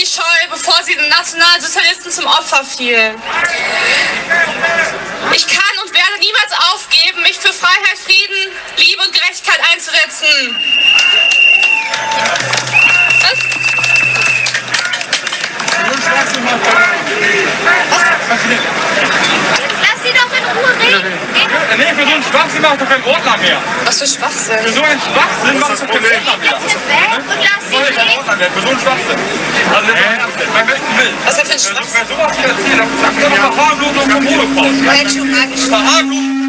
Scholl, bevor sie den Nationalsozialisten zum Opfer fiel. Ich kann und werde niemals aufgeben, mich für Freiheit, Frieden, Liebe und Gerechtigkeit einzusetzen. Was? Lass sie doch in Ruhe reden. Nee, für so einen Schwachsinn macht doch kein Ordner mehr. Was für Schwachsinn. Für so einen Schwachsinn macht doch kein Ordner mehr. Jetzt weg und lass sie mehr? Für so einen Schwachsinn. Also ernst, beim besten Willen. Was denn für ein Wer Schwachsinn? sowas hier erzählt, dann sagt er doch Verharmlosung. War mal gesprochen. Verharmlosung.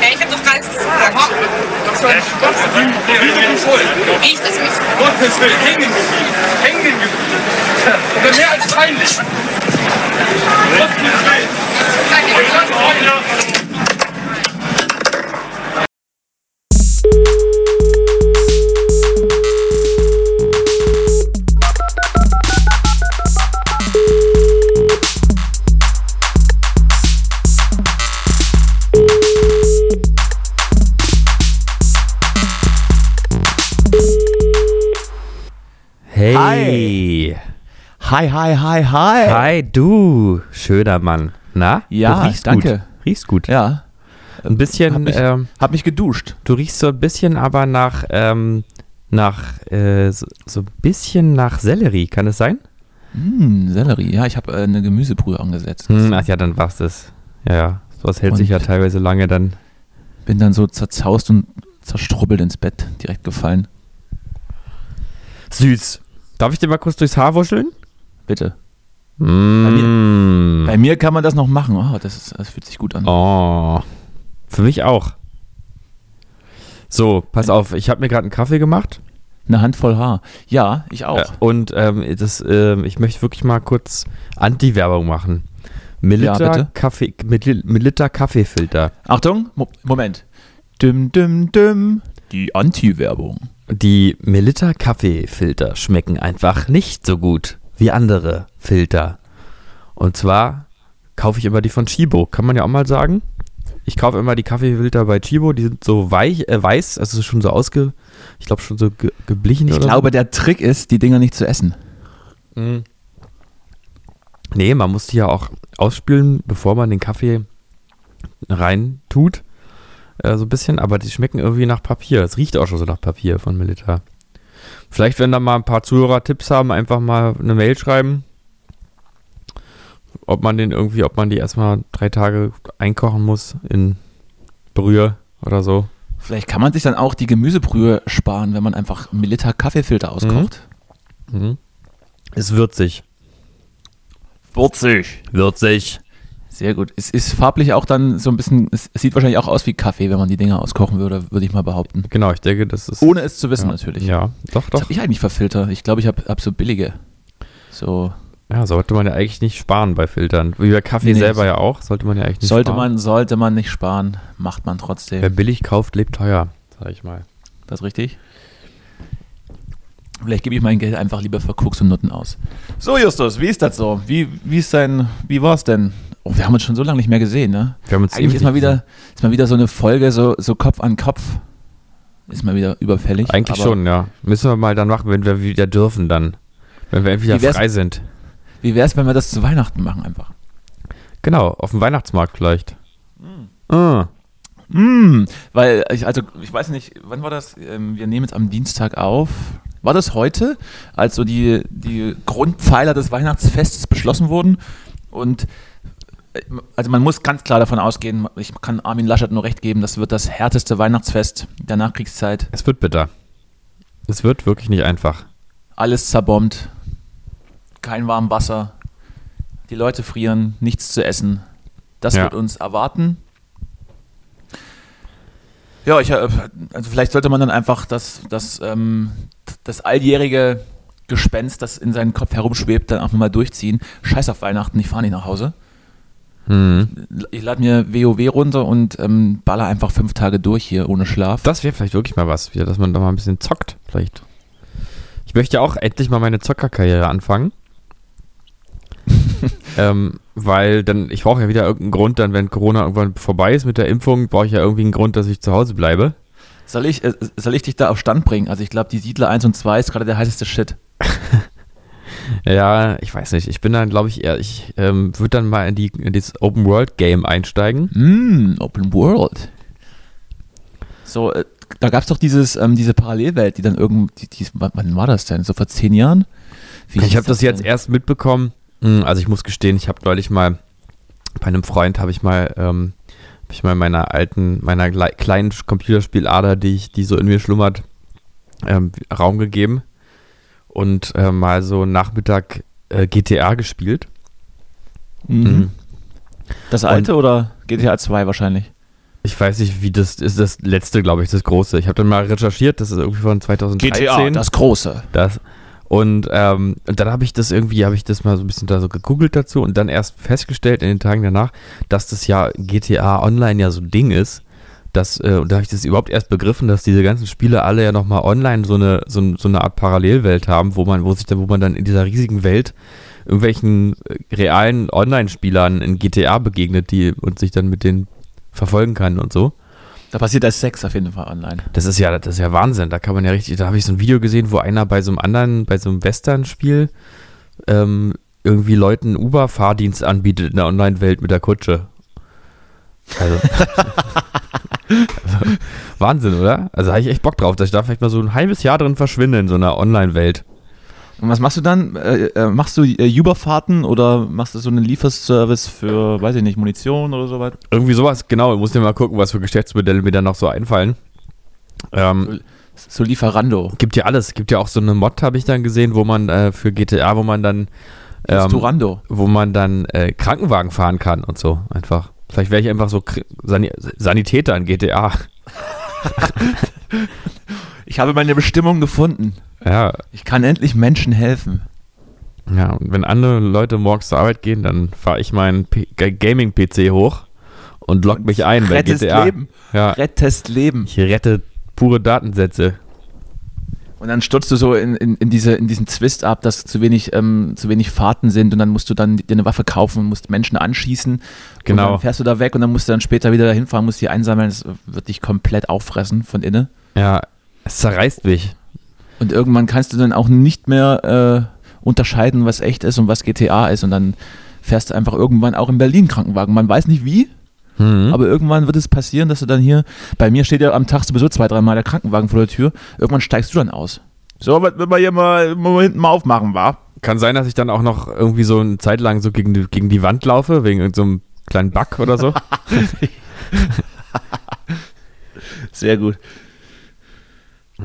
Ja, ich hab doch gar nichts gesagt. Das ist ein Schwachsinn. Wieso du schuld? Wie ich das mich. Gottes Willen, hängen geblieben. Hängen geblieben. Das ist mehr als peinlich. Gottes Willen. Hey. Hi, hi, hi, hi. Hi, du, schöner Mann. Na? Ja, du riechst danke. Gut. Riechst gut. Ja, Ein bisschen, hab mich, ähm, hab mich geduscht. du riechst so ein bisschen aber nach, ähm, nach, äh, so, so ein bisschen nach Sellerie, kann es sein? Hm, Sellerie. Ja, ich habe äh, eine Gemüsebrühe angesetzt. Hm, ach ja, dann war's das. Ja, ja. Sowas hält sich ja Und- teilweise lange dann. Bin dann so zerzaust und zerstrubbelt ins Bett direkt gefallen. Süß. Darf ich dir mal kurz durchs Haar wuscheln? Bitte. Mm. Bei mir kann man das noch machen. Oh, das, ist, das fühlt sich gut an. Oh. Für mich auch. So, pass auf, ich habe mir gerade einen Kaffee gemacht. Eine Handvoll Haar. Ja, ich auch. Äh, Und ähm, das, ähm, ich möchte wirklich mal kurz Anti-Werbung machen. Melitta, bitte. Kaffee, Mel- Melitta Kaffeefilter. Achtung, Mo Moment. Dim, dim, dim. Die Anti-Werbung. Die Melitta Kaffeefilter schmecken einfach nicht so gut wie andere Filter. Und zwar kaufe ich immer die von Chibo. Kann man ja auch mal sagen. Ich kaufe immer die Kaffeefilter bei Chibo. Die sind so weich, äh, weiß, also schon so ausge, ich glaube schon so ge geblichen Ich oder glaube, der Trick ist, die Dinger nicht zu essen. so. Mhm. Nee, man muss die ja auch ausspülen, bevor man den Kaffee rein tut. Äh, so ein bisschen, aber die schmecken irgendwie nach Papier. Es riecht auch schon so nach Papier von Melitta. Vielleicht, wenn da mal ein paar Zuhörer Tipps haben, einfach mal eine Mail schreiben. Ob man den irgendwie, ob man die erstmal drei Tage einkochen muss in Brühe oder so. Vielleicht kann man sich dann auch die Gemüsebrühe sparen, wenn man einfach Melitta Kaffeefilter auskocht. Mhm. Ist würzig. Würzig. Würzig. Sehr gut. Es ist farblich auch dann so ein bisschen, es, sieht wahrscheinlich auch aus wie Kaffee, wenn man die Dinger auskochen würde, würde ich mal behaupten. Genau, ich denke, das ist. Ohne es zu wissen ja. natürlich. Ja, doch, Was doch. habe ich eigentlich für Filter? Ich glaube, ich habe hab so billige. So Ja, sollte man ja eigentlich nicht sparen bei Filtern. Wie bei Kaffee Nee, selber ja auch, sollte man ja eigentlich nicht sollte sparen. man, sollte man nicht sparen, macht man trotzdem. Wer billig kauft, lebt teuer, sag ich mal. Das ist richtig. Vielleicht gebe ich mein Geld einfach lieber für Koks und Nutten aus. So, Justus, wie ist das so? Wie, wie ist dein, wie war es denn? Oh, wir haben uns schon so lange nicht mehr gesehen, ne? Wir haben uns Eigentlich ist mal wieder, ist mal wieder so eine Folge, so, so Kopf an Kopf. Ist mal wieder überfällig. Eigentlich schon, ja. Müssen wir mal dann machen, wenn wir wieder dürfen dann. Wenn wir entweder frei sind. Wie wäre es, wenn wir das zu Weihnachten machen einfach? Genau, auf dem Weihnachtsmarkt vielleicht. Ah, Mm, weil, ich, also, ich weiß nicht, wann war das? Ähm, wir nehmen jetzt am Dienstag auf. War das heute, als so die, die Grundpfeiler des Weihnachtsfestes beschlossen wurden? Und also man muss ganz klar davon ausgehen, ich kann Armin Laschet nur recht geben, das wird das härteste Weihnachtsfest der Nachkriegszeit. es wird bitter. Es wird wirklich nicht einfach. Alles zerbombt, kein warmes Wasser, die Leute frieren, nichts zu essen. Das Ja. wird uns erwarten. Ja, ich, äh, also vielleicht sollte man dann einfach das, das, ähm, das alljährige Gespenst, das in seinen Kopf herumschwebt, dann einfach mal durchziehen. Scheiß auf Weihnachten, ich fahre nicht nach Hause. Hm. Ich lade mir WoW runter und ähm, baller einfach fünf Tage durch hier ohne Schlaf. Das wäre vielleicht wirklich mal was, wieder, dass man da mal ein bisschen zockt, vielleicht. Ich möchte auch endlich mal meine Zockerkarriere anfangen. ähm, weil dann, ich brauche ja wieder irgendeinen Grund, dann, wenn Corona irgendwann vorbei ist mit der Impfung, brauche ich ja irgendwie einen Grund, dass ich zu Hause bleibe. Soll ich, äh, soll ich dich da auf Stand bringen? Also ich glaube, die Siedler 1 und 2 ist gerade der heißeste Shit. Ja, ich weiß nicht. Ich bin dann, glaube ich, eher, ich ähm, würde dann mal in, die, in dieses Open World Game einsteigen. Mm, Open World. So, äh, da gab es doch dieses, ähm, diese Parallelwelt, die dann irgendwie, wann- war das denn? So vor zehn Jahren? Wie Ich habe das jetzt denn? erst mitbekommen. Hm, Also ich muss gestehen, ich habe neulich mal bei einem Freund habe ich mal, ähm, hab ich mal meiner alten, meiner kleinen Computerspielader, die ich, die so in mir schlummert, ähm, Raum gegeben und äh, mal so Nachmittag äh, GTA gespielt. Mhm. Das alte oder GTA 2 wahrscheinlich? Ich weiß nicht, wie das ist das letzte, glaube ich, das große. Ich habe dann mal recherchiert, das ist irgendwie von 2013. das große. Das. Und, ähm, und dann habe ich das irgendwie, habe ich das mal so ein bisschen da so gegoogelt dazu und dann erst festgestellt in den Tagen danach, dass das ja GTA Online ja so ein Ding ist. Dass, äh, und da habe ich das überhaupt erst begriffen, dass diese ganzen Spiele alle ja nochmal online so eine, so, so eine Art Parallelwelt haben, wo man, wo sich dann, wo man dann in dieser riesigen Welt irgendwelchen äh, realen Online-Spielern in GTA begegnet, die und sich dann mit denen verfolgen kann und so. Da passiert das Sex auf jeden Fall online. Das ist ja, das ist ja Wahnsinn. Da kann man ja richtig, da habe ich so ein Video gesehen, wo einer bei so einem anderen, bei so einem Western-Spiel ähm, irgendwie Leuten Uber-Fahrdienst anbietet in der Online-Welt mit der Kutsche. Also, also Wahnsinn, oder? Also habe ich echt Bock drauf, dass ich da vielleicht mal so ein halbes Jahr drin verschwinde in so einer Online-Welt. Und was machst du dann? Äh, äh, machst du äh, Uberfahrten oder machst du so einen Lieferservice für, weiß ich nicht, Munition oder so weiter? Irgendwie sowas, genau. Ich muss ja mal gucken, was für Geschäftsmodelle mir da noch so einfallen. Ähm, So Lieferando. gibt ja alles. Gibt ja auch so eine Mod, habe ich dann gesehen, wo man äh, für GTA, wo man dann ähm, Durando. wo man dann äh, Krankenwagen fahren kann und so einfach. Vielleicht wäre ich einfach so Sani Sanitäter in GTA. Ich habe meine Bestimmung gefunden. Ja, Ich kann endlich Menschen helfen. ja. Und wenn andere Leute morgens zur Arbeit gehen, dann fahre ich meinen Gaming-PC hoch und log mich ein bei Rettest GTA. Leben. Ja, Rettest Leben. ich rette pure Datensätze. Und dann stürzt du so in, in, in, diese, in diesen Twist ab, dass zu wenig, ähm, zu wenig Fahrten sind und dann musst du dann dir eine Waffe kaufen und musst Menschen anschießen. Genau. Und dann fährst du da weg und dann musst du dann später wieder dahin fahren, musst die einsammeln. Das wird dich komplett auffressen von innen. Ja, es zerreißt mich. Und irgendwann kannst du dann auch nicht mehr äh, unterscheiden, was echt ist und was GTA ist. Und dann fährst du einfach irgendwann auch in Berlin Krankenwagen. Man weiß nicht wie, Mhm. aber irgendwann wird es passieren, dass du dann hier, bei mir steht ja am Tag sowieso zwei, dreimal der Krankenwagen vor der Tür. Irgendwann steigst du dann aus. So, was wenn wir hier mal, mal hinten mal aufmachen, war? Kann sein, dass ich dann auch noch irgendwie so eine Zeit lang so gegen die, gegen die Wand laufe, wegen irgendeinem kleinen Bug oder so. Sehr gut.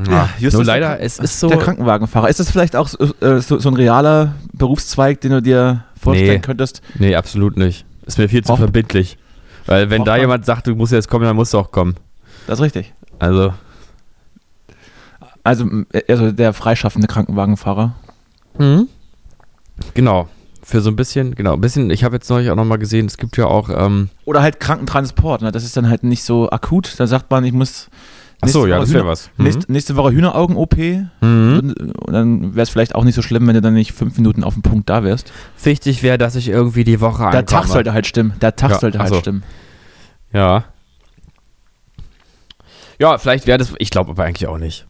Ja, Justus, Nur der leider, es ist so. Der Krankenwagenfahrer. Ist das vielleicht auch so, äh, so, so ein realer Berufszweig, den du dir vorstellen Nee. könntest? Nee, absolut nicht. Ist mir viel zu Braucht- verbindlich. Weil wenn Braucht da man- jemand sagt, du musst jetzt kommen, dann musst du auch kommen. Das ist richtig. Also, Also, m- also der freischaffende Krankenwagenfahrer. genau. Für so ein bisschen, genau, ein bisschen, ich habe jetzt neulich auch nochmal gesehen, es gibt ja auch, ähm, Oder halt Krankentransport. Ne? Das ist dann halt nicht so akut. Da sagt man, ich muss. Achso, ja, Woche das wäre was. Mhm. Nächste, nächste Woche Hühneraugen-OP. Mhm. Und dann wäre es vielleicht auch nicht so schlimm, wenn du dann nicht fünf Minuten auf dem Punkt da wärst. Wichtig wäre, dass ich irgendwie die Woche Der ankomme. Tag sollte halt stimmen. Der Tag Ja, sollte halt ach so. stimmen. Ja. Ja, vielleicht wäre das, ich glaube aber eigentlich auch nicht.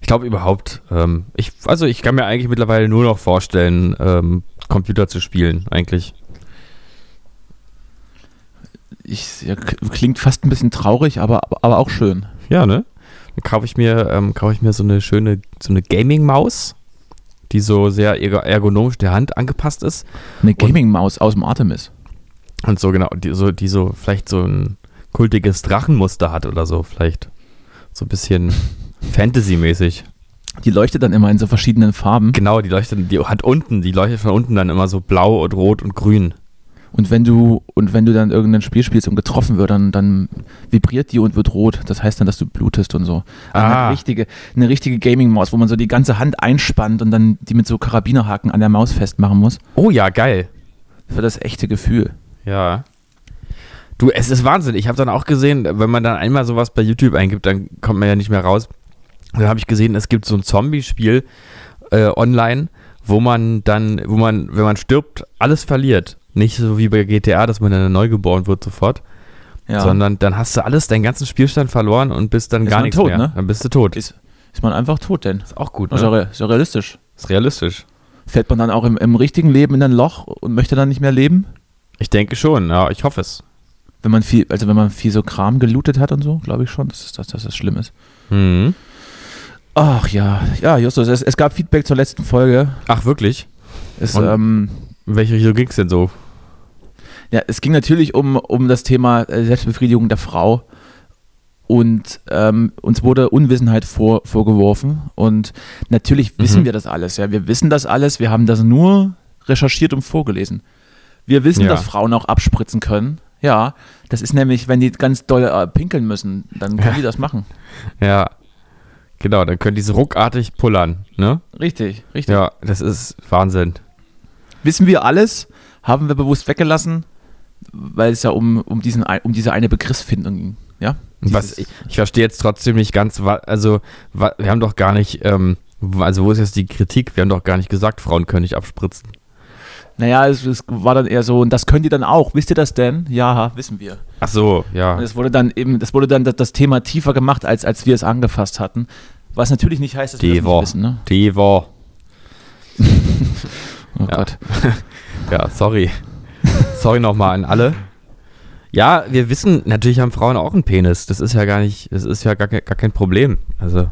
Ich glaube überhaupt, ähm, ich, also ich kann mir eigentlich mittlerweile nur noch vorstellen, ähm, Computer zu spielen, eigentlich. Ich, ja, klingt fast ein bisschen traurig, aber, aber auch schön. Ja, ne? Kaufe ich mir, ähm, kaufe ich mir so eine schöne, so eine Gaming-Maus, die so sehr ergo- ergonomisch der Hand angepasst ist. Eine Gaming-Maus aus dem Artemis. Und so genau, die so, die so vielleicht so ein kultiges Drachenmuster hat oder so, vielleicht. So ein bisschen Fantasy-mäßig. Die leuchtet dann immer in so verschiedenen Farben. Genau, die leuchtet, die hat unten, die leuchtet von unten dann immer so blau und rot und grün. Und wenn du, und wenn du dann irgendein Spiel spielst und getroffen wird, dann, dann vibriert die und wird rot. Das heißt dann, dass du blutest und so. Ah. Eine richtige, eine richtige Gaming-Maus, wo man so die ganze Hand einspannt und dann die mit so Karabinerhaken an der Maus festmachen muss. Oh ja, geil. Für das echte Gefühl. Ja. Du, es ist Wahnsinn. Ich habe dann auch gesehen, wenn man dann einmal sowas bei YouTube eingibt, dann kommt man ja nicht mehr raus. Dann habe ich gesehen, es gibt so ein Zombie-Spiel äh, online, wo man dann, wo man, wenn man stirbt, alles verliert. Nicht so wie bei GTA, dass man dann neu geboren wird sofort, Ja. sondern dann hast du alles, deinen ganzen Spielstand verloren und bist dann Ist gar nichts tot, mehr. ne? Dann bist du tot. ist, ist man einfach tot denn? Ist auch gut, Ist ja, ne? ist ja realistisch. Ist realistisch. Fällt man dann auch im, im richtigen Leben in ein Loch und möchte dann nicht mehr leben? Ich denke schon, ja, ich hoffe es. Wenn man viel, also wenn man viel so Kram gelootet hat und so, glaube ich schon, dass, es- dass, dass das schlimm ist. Mhm. Ach ja, ja, Justus, es, es gab Feedback zur letzten Folge. Ach, wirklich? Es, ähm, In welche Richtung ging es denn so? ja, es ging natürlich um, um das Thema äh, Selbstbefriedigung der Frau. Und ähm, uns wurde Unwissenheit vor, vorgeworfen. Und natürlich wissen Mhm. wir das alles. Ja, wir wissen das alles. Wir haben das nur recherchiert und vorgelesen. Wir wissen, Ja. dass Frauen auch abspritzen können. Ja, das ist nämlich, wenn die ganz doll äh, pinkeln müssen, dann können Ja. die das machen. Ja, genau, dann können die so ruckartig pullern, ne? Richtig, richtig. Ja, das ist Wahnsinn. Wissen wir alles, haben wir bewusst weggelassen, weil es ja um, um, diesen, um diese eine Begriffsfindung ging. Ja? Was, ich, ich verstehe jetzt trotzdem nicht ganz, also wir haben doch gar nicht, ähm, also wo ist jetzt die Kritik? Wir haben doch gar nicht gesagt, Frauen können nicht abspritzen. Naja, es, es war dann eher so, und das könnt ihr dann auch. Wisst ihr das denn? Ja, wissen wir. Ach so, ja. Und es wurde dann eben, das wurde dann das, das Thema tiefer gemacht, als, als wir es angefasst hatten. Was natürlich nicht heißt, dass wir das Devo. nicht wissen. Ne? Devo. Oh Ja. Gott. Ja, sorry. sorry nochmal an alle. Ja, wir wissen, natürlich haben Frauen auch einen Penis. Das ist ja gar nicht, das ist ja gar, gar kein Problem. Also,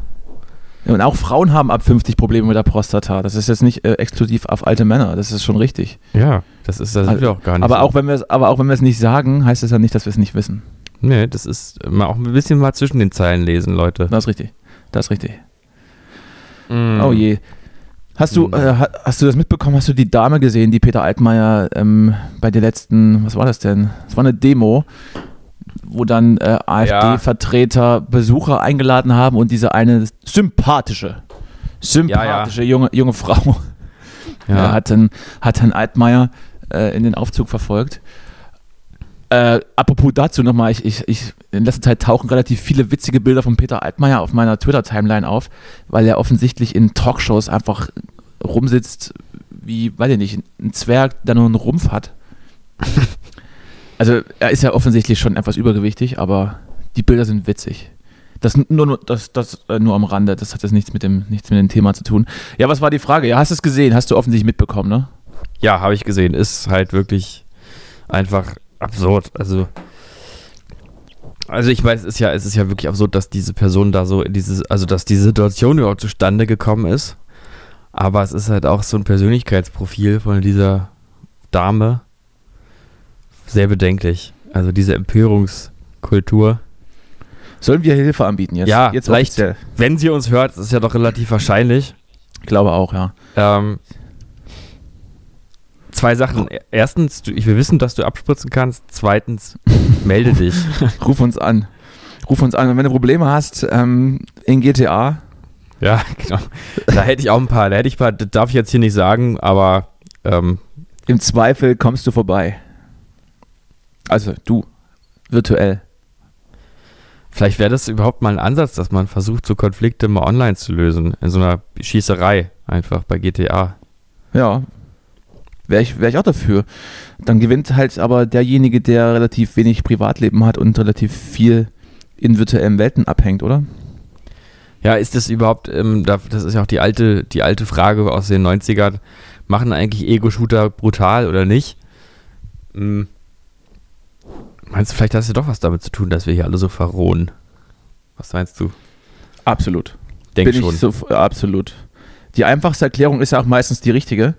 Ja, und auch Frauen haben ab 50 Probleme mit der Prostata. Das ist jetzt nicht äh, exklusiv auf alte Männer. Das ist schon richtig. ja, das ist, das sind wir auch gar nicht. Aber so. auch wenn wir es, aber auch wenn wir es nicht sagen, heißt es ja nicht, dass wir es nicht wissen. Nee, das ist mal auch ein bisschen mal zwischen den Zeilen lesen, Leute. Das ist richtig. Das ist richtig. Mm. Oh je. Hast du, Mhm. äh, ha- hast du das mitbekommen? Hast du die Dame gesehen, die Peter Altmaier ähm, bei der letzten, was war das denn? Es war eine Demo, wo dann äh, AfD-Vertreter Besucher eingeladen haben und diese eine sympathische, sympathische Junge, junge Frau Ja, äh, hat, dann, hat Herrn Altmaier äh, in den Aufzug verfolgt. Äh, apropos dazu nochmal, ich, ich, ich, in letzter Zeit tauchen relativ viele witzige Bilder von Peter Altmaier auf meiner Twitter-Timeline auf, weil er offensichtlich in Talkshows einfach rumsitzt, wie, weiß ich nicht, ein Zwerg, der nur einen Rumpf hat. also er ist ja offensichtlich schon etwas übergewichtig, aber die Bilder sind witzig. Das nur, das, das äh, nur am Rande, das hat jetzt nichts mit, dem, nichts mit dem Thema zu tun. Ja, was war die Frage? Ja, hast du es gesehen? Hast du offensichtlich mitbekommen, ne? ja habe ich gesehen. Ist halt wirklich einfach absurd. Also, also ich weiß, es ist ja, es ist ja wirklich absurd, dass diese Person da so in dieses, also dass die Situation überhaupt zustande gekommen ist. Aber es ist halt auch so ein Persönlichkeitsprofil von dieser Dame sehr bedenklich. Also diese Empörungskultur. Sollen wir Hilfe anbieten jetzt? Ja, jetzt vielleicht. offiziell. Wenn sie uns hört, ist ja doch relativ wahrscheinlich. Ich glaube auch, ja. Ähm, zwei Sachen. Erstens, du, ich will wissen, dass du abspritzen kannst. Zweitens, melde dich. Ruf uns an. Ruf uns an. Und wenn du Probleme hast ähm, in GTA, ja, genau. Da hätte ich auch ein paar. Da hätte ich ein paar, das darf ich jetzt hier nicht sagen, aber ähm, im Zweifel kommst du vorbei. Also du, virtuell. vielleicht wäre das überhaupt mal ein Ansatz, dass man versucht, so Konflikte mal online zu lösen. In so einer Schießerei einfach bei GTA. Ja. Wäre ich, wär ich auch dafür. Dann gewinnt halt aber derjenige, der relativ wenig Privatleben hat und relativ viel in virtuellen Welten abhängt, oder? Ja, ist das überhaupt, ähm, da- das ist ja auch die alte, die alte Frage aus den 90ern, machen eigentlich Ego-Shooter brutal oder nicht? Hm. Meinst du, vielleicht hast du doch was damit zu tun, dass wir hier alle so verrohen? Was meinst du? Absolut. Denk Bin schon. ich so, absolut. Die einfachste Erklärung ist ja auch meistens die richtige.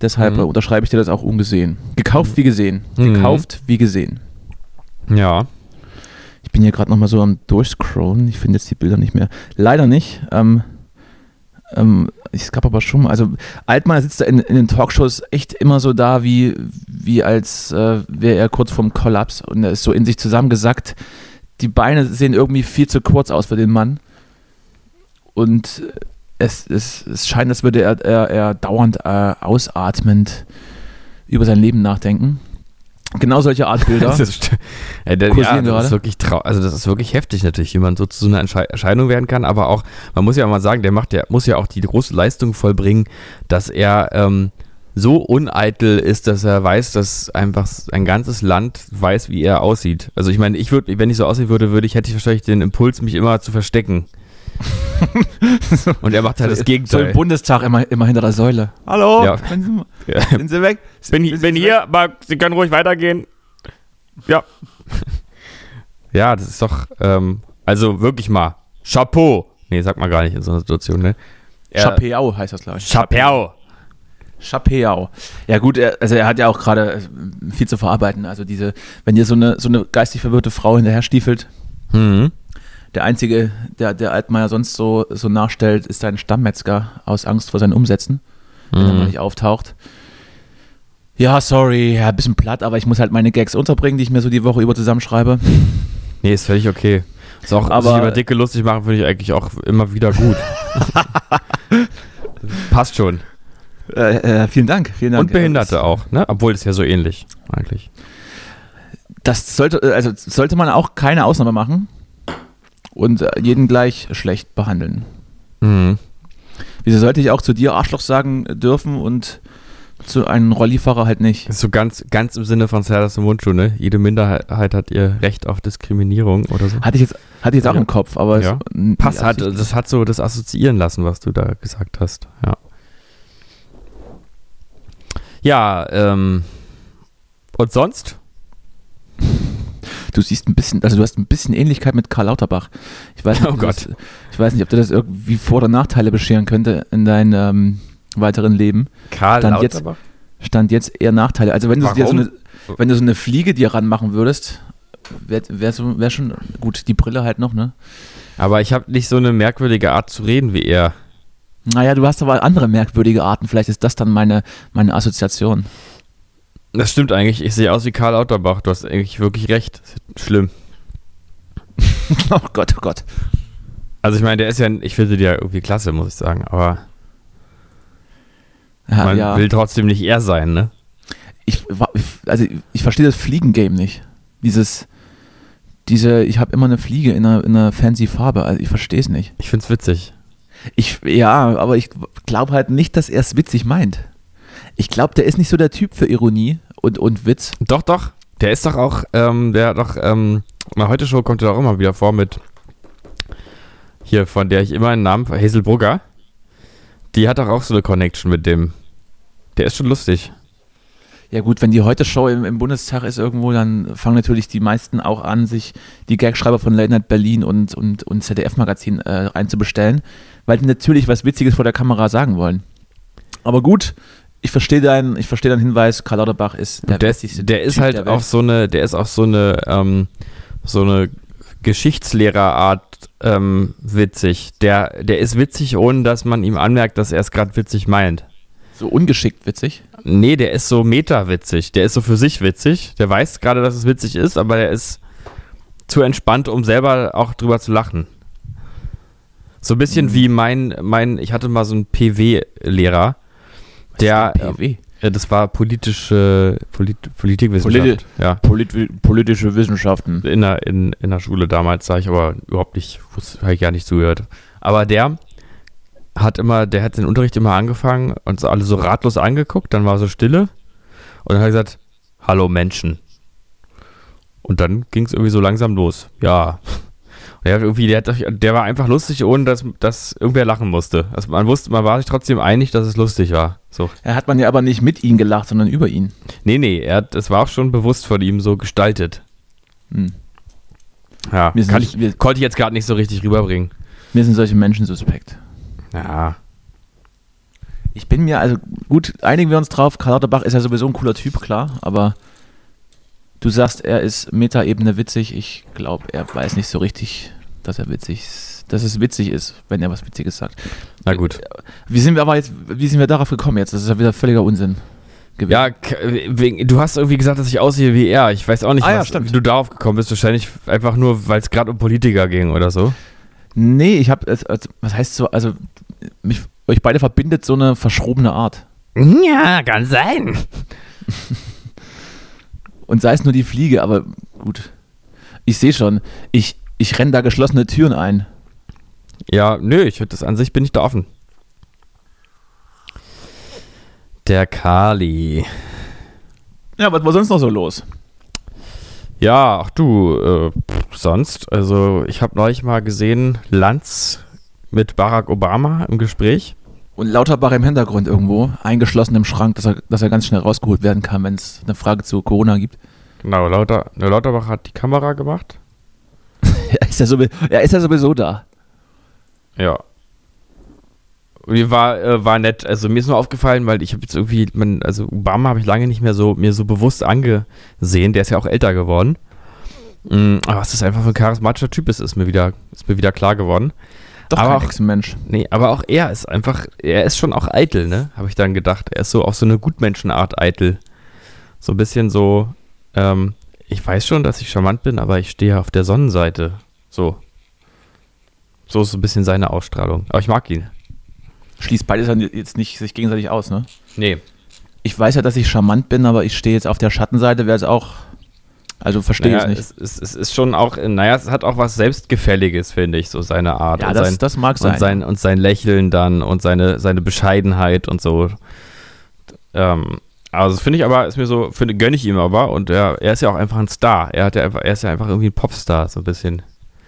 Deshalb Mhm. unterschreibe ich dir das auch ungesehen. Gekauft wie gesehen. Mhm. Gekauft wie gesehen. ja. Bin hier gerade nochmal so am Durchscrollen. Ich finde jetzt die Bilder nicht mehr. Leider nicht. Ähm, ähm, es gab aber schon mal, also Altmaier sitzt da in, in den Talkshows echt immer so da, wie, wie als äh, wäre er kurz vorm Kollaps und er ist so in sich zusammengesackt. Die Beine sehen irgendwie viel zu kurz aus für den Mann. Und es, es, es scheint, als würde er, er, er dauernd äh, ausatmend über sein Leben nachdenken. Genau solche Art Bilder. Das ist, ja, der, ja, das ist wirklich trau also das ist wirklich heftig natürlich, wie man so zu so einer Entschei- Erscheinung werden kann, aber auch, man muss ja mal sagen, der macht, der muss ja auch die große Leistung vollbringen, dass er ähm, so uneitel ist, dass er weiß, dass einfach ein ganzes Land weiß, wie er aussieht. Also ich meine, ich würde, wenn ich so aussehen würde, würde ich, hätte ich wahrscheinlich den Impuls, mich immer zu verstecken. Und er macht halt das So Gegenteil. im Bundestag immer, immer hinter der Säule. Hallo? Ja. Wenn Sie, mal- Ja. sind Sie weg? bin, Sind bin Sie hier, aber Sie können ruhig weitergehen. Ja. Ja, das ist doch, ähm, also wirklich mal, Chapeau. Nee, sagt man gar nicht in so einer Situation, ne? Er- Chapeau heißt das, glaube ich. Chapeau. Chapeau. Ja gut, er, also er hat ja auch gerade äh, viel zu verarbeiten. Also diese, wenn dir so eine, so eine geistig verwirrte Frau hinterher stiefelt, Mhm. Der einzige, der, der Altmaier sonst so, so nachstellt, ist ein Stammmetzger aus Angst vor seinen Umsätzen, wenn er mal nicht auftaucht. Ja, sorry, ja, ein bisschen platt, aber ich muss halt meine Gags unterbringen, die ich mir so die Woche über zusammenschreibe. Nee, ist völlig okay. Ist auch, Aber- sich über Dicke lustig machen, finde ich eigentlich auch immer wieder gut. Passt schon. Äh, äh, vielen Dank, vielen Dank. Und Behinderte auch, ne? Obwohl es ja so ähnlich, eigentlich. Das sollte, äh, also sollte man auch keine Ausnahme machen und äh, jeden gleich schlecht behandeln. Mhm. Wieso sollte ich auch zu dir Arschloch sagen dürfen und zu einem Rollifahrer halt nicht? So ganz, ganz im Sinne von Serdas im Mundschuh, ne? Jede Minderheit hat ihr Recht auf Diskriminierung oder so. Hatte ich jetzt, hatte ich jetzt auch Ja. im Kopf, aber Ja. es, Pass hat, das hat so das assoziieren lassen, was du da gesagt hast. Ja. Ja, ähm. Und sonst? Du siehst ein bisschen, also du hast ein bisschen Ähnlichkeit mit Karl Lauterbach. Ich weiß nicht, Oh ob du Gott. Das, ich weiß nicht, ob du das irgendwie Vor- oder Nachteile bescheren könnte in deinem ähm, weiteren Leben. Karl Dann jetzt- Stand jetzt eher Nachteile. Also wenn du dir so eine, wenn du so eine Fliege dir ranmachen würdest, wäre wär so, wär schon gut. Die Brille halt noch, ne? Aber ich habe nicht so eine merkwürdige Art zu reden wie er. Naja, du hast aber andere merkwürdige Arten. Vielleicht ist das dann meine, meine Assoziation. Das stimmt eigentlich. Ich sehe aus wie Karl Lauterbach. Du hast eigentlich wirklich recht. Schlimm. oh Gott, oh Gott. Also ich meine, der ist ja, ich finde die ja irgendwie klasse, muss ich sagen. Aber Ja, man ja. will trotzdem nicht er sein, ne? ich, also ich verstehe das Fliegengame nicht. Dieses, diese, ich habe immer eine Fliege in einer, in einer fancy Farbe. Also ich verstehe es nicht. Ich find's witzig. Ich, ja, aber ich glaube halt nicht, dass er es witzig meint. Ich glaube, der ist nicht so der Typ für Ironie und, und Witz. Doch, doch. Der ist doch auch, ähm, der hat doch, ähm, na, heute Show kommt er doch immer wieder vor mit, hier, von der ich immer einen Namen, Hazel Brugger. Die hat doch auch so eine Connection mit dem. Der ist schon lustig. Ja gut, wenn die heute Show im, im Bundestag ist irgendwo, dann fangen natürlich die meisten auch an, sich die Gagschreiber von Late Night Berlin und, und, und ZDF-Magazin äh, einzubestellen, weil die natürlich was Witziges vor der Kamera sagen wollen. Aber gut, ich verstehe deinen, ich verstehe deinen Hinweis, Karl Lauterbach ist Der, ist, der ist Typ halt der auch so eine, der ist auch so eine, ähm, so eine Geschichtslehrerart ähm, witzig. Der, der ist witzig, ohne dass man ihm anmerkt, dass er es gerade witzig meint. so ungeschickt witzig. Nee, der ist so meta-witzig. Der ist so für sich witzig. Der weiß gerade, dass es witzig ist, aber der ist zu entspannt, um selber auch drüber zu lachen. So ein bisschen wie mein, mein, ich hatte mal so einen PW-Lehrer, der, PW? äh, das war politische, Polit, Politikwissenschaft. Politi- ja. Polit politische Wissenschaften. In der, in, in der Schule damals sah ich aber überhaupt nicht, habe ich gar nicht zugehört. Aber der hat immer, der hat den Unterricht immer angefangen und so alle so ratlos angeguckt, dann war so Stille und dann hat er gesagt, hallo Menschen. Und dann ging es irgendwie so langsam los. Ja. Und der, irgendwie, der, hat, der war einfach lustig, ohne dass, dass irgendwer lachen musste. Also man wusste, man war sich trotzdem einig, dass es lustig war. So. Er hat man ja aber nicht mit ihm gelacht, sondern über ihn. Nee, nee, er hat, das war auch schon bewusst von ihm so gestaltet. Hm. Ja, nicht- ich, wir- konnte ich jetzt gerade nicht so richtig rüberbringen. Mir sind solche Menschen suspekt. Ja. Ich bin mir, also gut, einigen wir uns drauf, Karl Lauterbach ist ja sowieso ein cooler Typ, klar, aber du sagst, er ist Metaebene witzig. Ich glaube, er weiß nicht so richtig, dass er witzig ist, dass es witzig ist, wenn er was Witziges sagt. Na gut. Wie sind wir aber jetzt, wie sind wir darauf gekommen jetzt? Das ist ja wieder völliger Unsinn. gewesen. Ja, wegen, du hast irgendwie gesagt, dass ich aussehe wie er. Ich weiß auch nicht, Ah ja, was, wie du darauf gekommen bist. Wahrscheinlich einfach nur, weil es gerade um Politiker ging oder so. Nee, ich habe, was heißt so, also mich, euch beide verbindet so eine verschrobene Art. Ja, kann sein. Und sei es nur die Fliege, aber gut. Ich sehe schon, ich, ich renne da geschlossene Türen ein. Ja, nö, ich das an sich bin ich da offen. Der Kali. Ja, was war sonst noch so los? Ja, ach du, äh, sonst, also ich habe neulich mal gesehen, Lanz mit Barack Obama im Gespräch. Und Lauterbach im Hintergrund irgendwo, eingeschlossen im Schrank, dass er, dass er ganz schnell rausgeholt werden kann, wenn es eine Frage zu Corona gibt. Genau, Lauter, ne, Lauterbach hat die Kamera gemacht. Er ist ja, sowieso, er ist ja sowieso da. Ja. Mir war, äh, war nett. Also mir ist nur aufgefallen, weil ich habe jetzt irgendwie, man, also Obama habe ich lange nicht mehr so mir so bewusst angesehen. Der ist ja auch älter geworden. Mm, aber was das einfach für ein charismatischer Typ ist, ist mir wieder, ist mir wieder klar geworden. Doch Aber kein auch- Echsenmensch. Nee, aber auch er ist einfach, er ist schon auch eitel, ne? Habe ich dann gedacht. Er ist so auf so eine Gutmenschenart eitel. So ein bisschen so, ähm, ich weiß schon, dass ich charmant bin, aber ich stehe auf der Sonnenseite. So. So ist so ein bisschen seine Ausstrahlung. Aber ich mag ihn. Schließt beides dann jetzt nicht sich gegenseitig aus, ne? Nee. Ich weiß ja, dass ich charmant bin, aber ich stehe jetzt auf der Schattenseite, wäre es auch. Also verstehe Naja, ich es, nicht. es, es ist schon auch, naja, es hat auch was Selbstgefälliges, finde ich, so seine Art. ja, und das, sein, das mag sein. und sein und sein Lächeln dann und seine, seine Bescheidenheit und so. Ähm, also finde ich aber, ist mir so, finde, gönne ich ihm aber und er, er ist ja auch einfach ein Star. Er, hat ja einfach, er ist ja einfach irgendwie ein Popstar, so ein bisschen.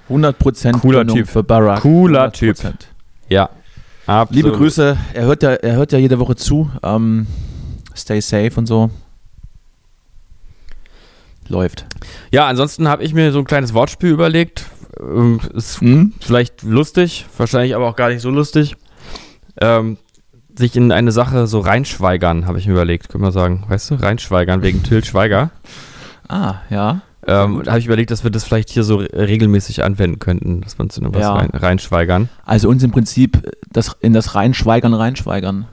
100% Cooler Typ. für Barack. Cooler 100%. Typ. Ja. Absolut. Liebe Grüße, er hört ja, er hört ja jede Woche zu. Ähm, stay safe und so. Läuft. Ja, ansonsten habe ich mir so ein kleines Wortspiel überlegt. Ähm, ist Hm? vielleicht lustig, wahrscheinlich aber auch gar nicht so lustig. Ähm, sich in eine Sache so reinschweigern, habe ich mir überlegt, können wir sagen. Weißt du, reinschweigern wegen Till Schweiger. Ah, ja. Ähm, habe ich überlegt, dass wir das vielleicht hier so re- regelmäßig anwenden könnten, dass wir uns in irgendwas Ja. rein, reinschweigern. Also uns im Prinzip das, in das Reinschweigern reinschweigern.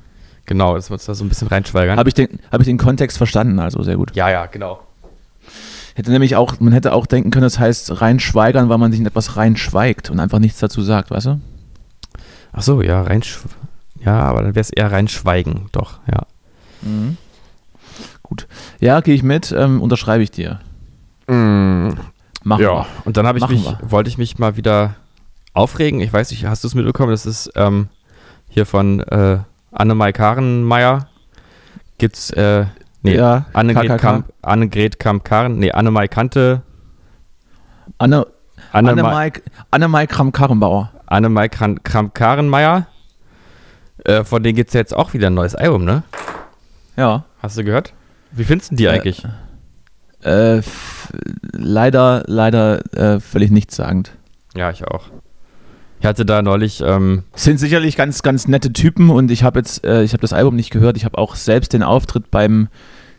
Genau, dass wir uns da so ein bisschen reinschweigern. Habe ich, den, hab ich den Kontext verstanden, also sehr gut. ja, ja, genau. Hätte nämlich auch, man hätte auch denken können, das heißt reinschweigern, weil man sich in etwas reinschweigt und einfach nichts dazu sagt, weißt du? Ach so, ja, reinsch Ja, aber dann wäre es eher reinschweigen, doch, ja. Gut. Ja, gehe ich mit, ähm, unterschreibe ich dir. Machen ja, und dann habe ich mich, wir. wollte ich mich mal wieder aufregen. Ich weiß nicht, hast du es mitbekommen? Das ist ähm, hier von äh, Annemai Karenmeier. Gibt's, äh, nee, Ja, Annegret. Kamp, Annegret Kamp-Karen, nee, Annemai Kante, Anne, Annemai, Annemai, Annemai Kram-Karrenbauer. Annemai Kamp-Karenmeier. Äh, von denen gibt es ja jetzt auch wieder ein neues Album, ne? Ja. Hast du gehört? Wie findest du die Äh, eigentlich? Äh, f- leider, leider äh, völlig nichtssagend. Ja, ich auch. Ich hatte da neulich, ähm, Sind sicherlich ganz, ganz nette Typen und ich habe jetzt, äh, ich habe das Album nicht gehört. Ich habe auch selbst den Auftritt beim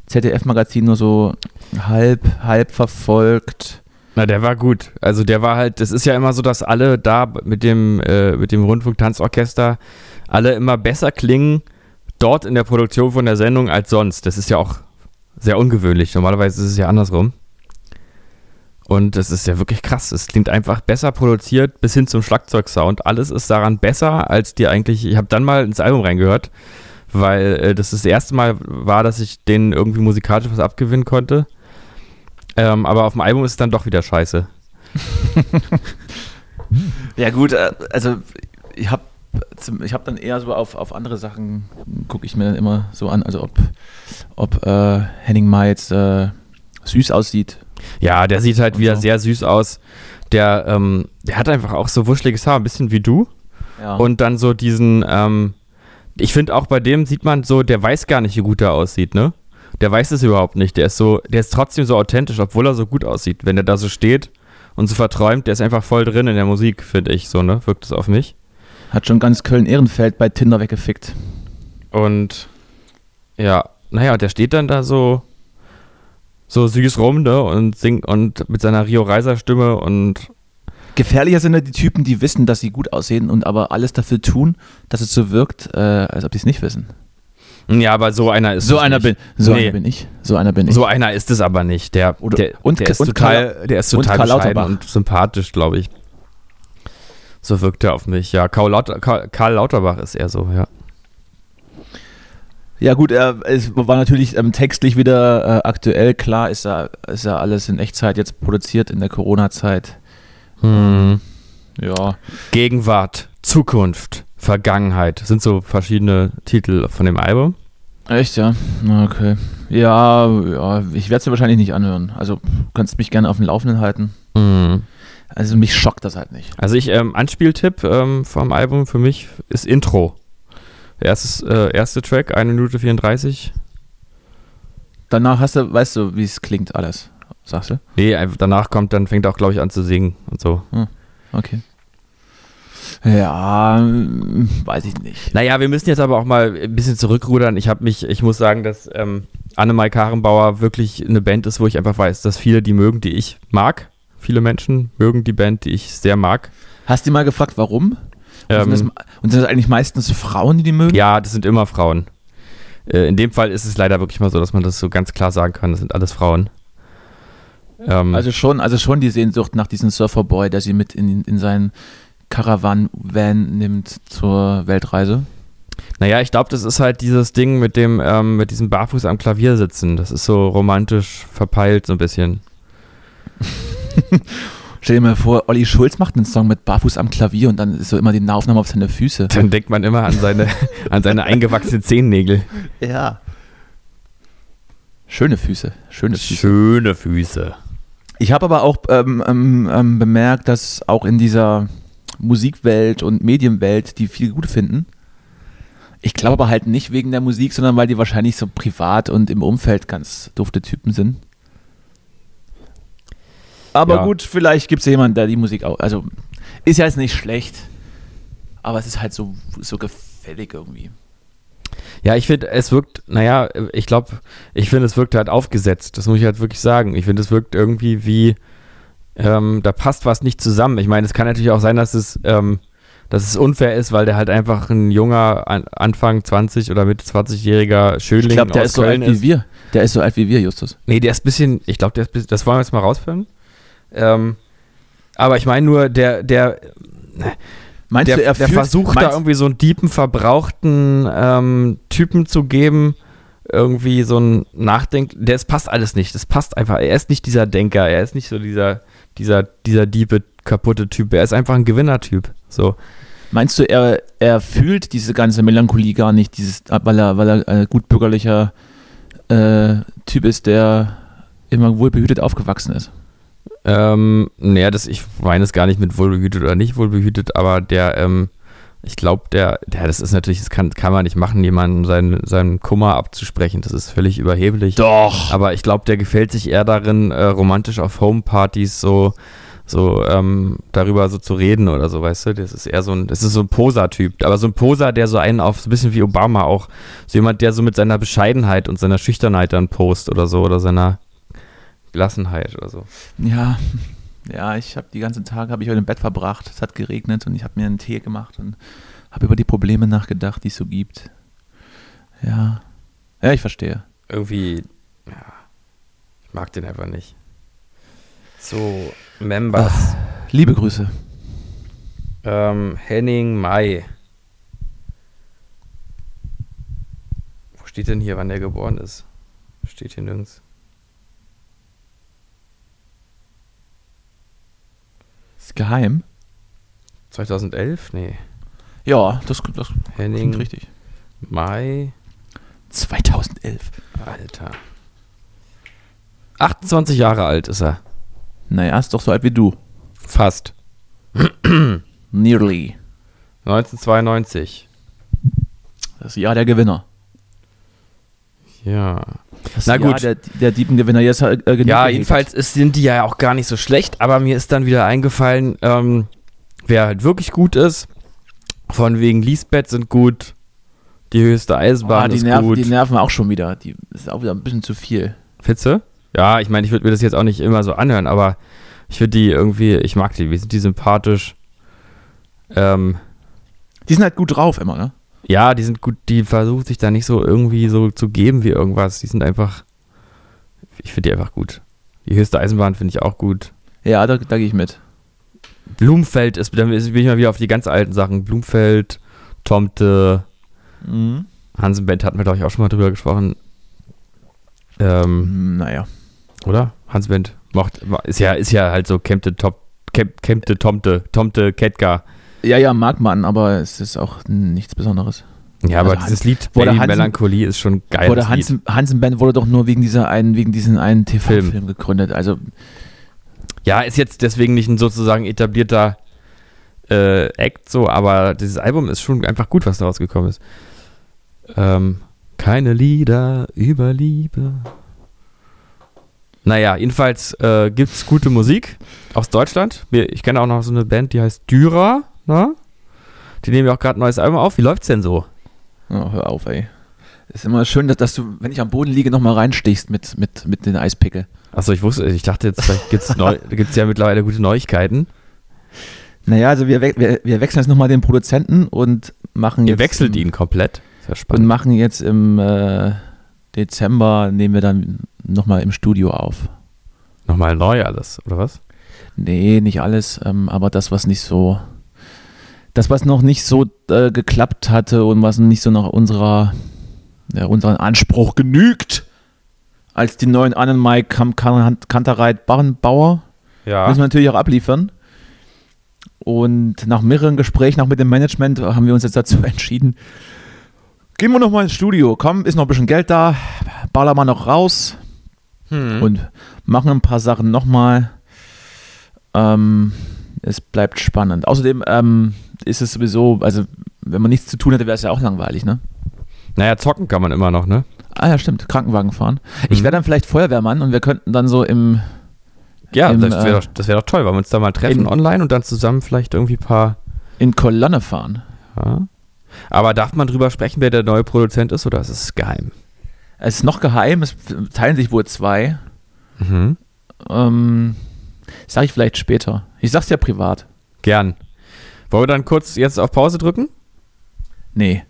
ZDF-Magazin nur so halb, halb verfolgt. Na, der war gut. Also der war halt, das ist ja immer so, dass alle da mit dem, äh, mit dem Rundfunktanzorchester alle immer besser klingen dort in der Produktion von der Sendung als sonst. Das ist ja auch sehr ungewöhnlich. Normalerweise ist es ja andersrum. Und das ist ja wirklich krass. Es klingt einfach besser produziert bis hin zum Schlagzeugsound. Alles ist daran besser, als die eigentlich. Ich habe dann mal ins Album reingehört, weil äh, das das erste Mal war, dass ich denen irgendwie musikalisch was abgewinnen konnte. Ähm, aber auf dem Album ist es dann doch wieder scheiße. Ja gut, äh, also ich habe ich hab dann eher so auf, auf andere Sachen, gucke ich mir dann immer so an, also ob, ob äh, Henning Mai jetzt äh, süß aussieht. Ja, der sieht halt Und wieder so. sehr süß aus. Der, ähm, der hat einfach auch so wuscheliges Haar, ein bisschen wie du. Ja. Und dann so diesen, ähm, ich finde auch bei dem sieht man so, der weiß gar nicht, wie gut er aussieht, ne? Der weiß es überhaupt nicht. Der ist so, der ist trotzdem so authentisch, obwohl er so gut aussieht. Wenn er da so steht und so verträumt, der ist einfach voll drin in der Musik, finde ich, so, ne? Wirkt es auf mich. Hat schon ganz Köln-Ehrenfeld bei Tinder weggefickt. Und ja, naja, der steht dann da so, so süß rum, ne? Und singt und mit seiner Rio Reiser Stimme und Gefährlicher sind ja die Typen, die wissen, dass sie gut aussehen und aber alles dafür tun, dass es so wirkt, äh, als ob die es nicht wissen. ja, aber so einer ist So es einer bin, so Nee. einer bin ich. So einer bin ich. So einer ist es aber nicht. Der, Oder- der, und- der ist und total, Karl- der ist und total Karl bescheiden und sympathisch, glaube ich. So wirkt er auf mich. Ja, Karl, Lauter, Karl, Karl Lauterbach ist eher so, ja. Ja gut, er, es war natürlich ähm, textlich wieder äh, aktuell. Klar ist ja, ist ja alles in Echtzeit jetzt produziert in der Corona-Zeit. Hm. Ja. Gegenwart, Zukunft, Vergangenheit sind so verschiedene Titel von dem Album. Echt, ja? Okay. Ja, ja ich werde es mir wahrscheinlich nicht anhören. Also kannst mich gerne auf dem Laufenden halten. Hm. Also mich schockt das halt nicht. Also ich, ähm, Anspieltipp ähm, vom Album für mich ist Intro. Erstes, äh, erste Track, 1 Minute 34. Danach hast du, weißt du, wie es klingt alles, sagst du? Nee, einfach danach kommt, dann fängt er auch, glaube ich, an zu singen und so. Okay. Ja, weiß ich nicht. Naja, wir müssen jetzt aber auch mal ein bisschen zurückrudern. Ich habe mich, ich muss sagen, dass ähm, Annemai Karenbauer wirklich eine Band ist, wo ich einfach weiß, dass viele die mögen, die ich mag. Viele Menschen mögen die Band, die ich sehr mag. Hast du mal gefragt, warum? Ähm, und, sind das, und sind das eigentlich meistens Frauen, die die mögen? ja, das sind immer Frauen. Äh, in dem Fall ist es leider wirklich mal so, dass man das so ganz klar sagen kann, das sind alles Frauen. Ähm, Also schon, also schon die Sehnsucht nach diesem Surferboy, der sie mit in, in seinen Caravan-Van nimmt zur Weltreise. Naja, ich glaube, das ist halt dieses Ding mit dem, ähm, mit diesem Barfuß am Klavier sitzen. Das ist so romantisch verpeilt, so ein bisschen. Stell dir mal vor, Olli Schulz macht einen Song mit Barfuß am Klavier und dann ist so immer die Nahaufnahme auf seine Füße. Dann denkt man immer an seine, an seine eingewachsenen Zehennägel. Ja. Schöne Füße, schöne Füße. Schöne Füße. Ich habe aber auch ähm, ähm, ähm, bemerkt, dass auch in dieser Musikwelt und Medienwelt die viel gut finden. Ich glaube aber halt nicht wegen der Musik, sondern weil die wahrscheinlich so privat und im Umfeld ganz dufte Typen sind. Aber Ja. gut, vielleicht gibt es jemanden, der die Musik auch. Also ist ja jetzt nicht schlecht, aber es ist halt so, so gefällig irgendwie. Ja, ich finde, es wirkt, naja, ich glaube, ich finde, es wirkt halt aufgesetzt. Das muss ich halt wirklich sagen. Ich finde, es wirkt irgendwie wie, ähm, da passt was nicht zusammen. Ich meine, es kann natürlich auch sein, dass es, ähm, dass es unfair ist, weil der halt einfach ein junger, an, Anfang 20 oder Mitte 20-jähriger Schönling Ich glaube, der aus ist so Köln alt wie wir. Der ist so alt wie wir, Justus. Nee, der ist ein bisschen, ich glaube, der ist, bisschen- das wollen wir jetzt mal rausfinden. Ähm, aber ich meine nur, der, der, Meinst der, du, er der versucht da irgendwie so einen diepen, verbrauchten ähm, Typen zu geben, irgendwie so ein Nachdenk, der es passt alles nicht, das passt einfach, er ist nicht dieser Denker, er ist nicht so dieser, dieser, dieser diepe, kaputte Typ, er ist einfach ein Gewinnertyp, so. Meinst du, er, er fühlt diese ganze Melancholie gar nicht, dieses, weil er, weil er äh, gutbürgerlicher äh, Typ ist, der immer wohlbehütet aufgewachsen ist? Ähm, naja, das, ich meine es gar nicht mit wohlbehütet oder nicht wohlbehütet, aber der, ähm, ich glaube, der, der, das ist natürlich, das kann, kann man nicht machen, jemandem seinen, seinen Kummer abzusprechen. Das ist völlig überheblich. Doch. Aber ich glaube, der gefällt sich eher darin, äh, romantisch auf Homepartys so, so ähm, darüber so zu reden oder so, weißt du? Das ist eher so ein, das ist so ein Poser-Typ. Aber so ein Poser, der so einen auf, so ein bisschen wie Obama auch, so jemand, der so mit seiner Bescheidenheit und seiner Schüchternheit dann post oder so, oder seiner Gelassenheit oder so. Ja, ja, ich habe die ganzen Tage habe ich heute im Bett verbracht. Es hat geregnet und ich habe mir einen Tee gemacht und habe über die Probleme nachgedacht, die es so gibt. Ja, ja, ich verstehe. irgendwie, ja, ich mag den einfach nicht. So, Members. Liebe Grüße. Ähm, Henning May. Wo steht denn hier, wann der geboren ist? Steht hier nirgends. Ist geheim? 2011? Nee. Ja, das, das Henning klingt richtig. May. 2011. Alter. 28 Jahre alt ist er. Naja, ist doch so alt wie du. Fast. Nearly. 1992. Das Jahr der Gewinner. Ja. Das Na gut. Der, der Diebengewinner. Jetzt äh, genug Ja, jedenfalls ist, sind die ja auch gar nicht so schlecht, aber mir ist dann wieder eingefallen, ähm, wer halt wirklich gut ist. Von wegen Lisbeth sind gut. Die höchste Eisenbahn Ah, die, ist nerven, gut. die nerven auch schon wieder. Die ist auch wieder ein bisschen zu viel. Fitze? Ja, ich meine, ich würde mir das jetzt auch nicht immer so anhören, aber ich finde die irgendwie, ich mag die, wie sind die sympathisch. Ähm, Die sind halt gut drauf immer, ne? Ja, die sind gut, die versuchen sich da nicht so irgendwie so zu geben wie irgendwas. Die sind einfach, ich finde die einfach gut. Die höchste Eisenbahn finde ich auch gut. Ja, da, da gehe ich mit. Blumfeld ist, dann bin ich mal wieder auf die ganz alten Sachen. Blumfeld, Tomte, Mhm. Hansenband hatten wir, glaube ich, auch schon mal drüber gesprochen. Ähm, Hm, Naja. oder? Hansenband mocht, ist ja, ist ja halt so Kempte, Top, Kemp, Kempte, Tomte, Tomte, Ketka. Ja, ja, mag man, aber es ist auch nichts Besonderes. Ja, aber Also dieses Lied, Baby Hansen- Melancholie, ist schon geil. Wurde Hansen, Hansen Band wurde doch nur wegen dieser einen, wegen diesen einen TV-Film Film. gegründet. Also Ja, ist jetzt deswegen nicht ein sozusagen etablierter äh, Act so, aber dieses Album ist schon einfach gut, was da rausgekommen ist. Ähm, keine Lieder über Liebe. Naja, jedenfalls äh, gibt es gute Musik aus Deutschland. Ich kenne auch noch so eine Band, die heißt Dürer. Ne? Die nehmen ja auch gerade ein neues Album auf. Wie läuft's denn so? Oh, hör auf, ey. Ist immer schön, dass, dass du, wenn ich am Boden liege, nochmal reinstichst mit, mit, mit den Eispickel. Achso, ich wusste, ich dachte jetzt, vielleicht gibt's neu, gibt's ja mittlerweile gute Neuigkeiten. Naja, also wir, we wir, wir wechseln jetzt nochmal den Produzenten und machen Ihr jetzt. wechselt im, ihn komplett. Sehr Und spannend. machen jetzt im äh, Dezember, nehmen wir dann nochmal im Studio auf. Nochmal neu alles, oder was? Nee, nicht alles, ähm, aber das, was nicht so. Das, was noch nicht so äh, geklappt hatte und was nicht so nach unserer, ja, unseren Anspruch genügt, als die neuen Annen Mike kam kan Kantereit Barrenbauer, Ja. müssen wir natürlich auch abliefern. Und nach mehreren Gesprächen, auch mit dem Management, haben wir uns jetzt dazu entschieden, gehen wir nochmal ins Studio. Komm, ist noch ein bisschen Geld da, ballern wir noch raus Hm. und machen ein paar Sachen nochmal. Ähm, es bleibt spannend. Außerdem ähm, ist es sowieso, also wenn man nichts zu tun hätte, wäre es ja auch langweilig, ne? Naja, zocken kann man immer noch, ne? Ah ja, stimmt, Krankenwagen fahren. Ich Mhm. wäre dann vielleicht Feuerwehrmann und wir könnten dann so im, Ja, Im, das wäre äh, doch, wär doch toll, weil wir uns da mal treffen in- online und dann zusammen vielleicht irgendwie ein paar. in Kolonne fahren. Ja. Aber darf man drüber sprechen, wer der neue Produzent ist, oder ist es geheim? Es ist noch geheim, es teilen sich wohl zwei. Mhm. Ähm, sag ich vielleicht später. Ich sag's ja privat. Gern. Wollen wir dann kurz jetzt auf Pause drücken? Nee.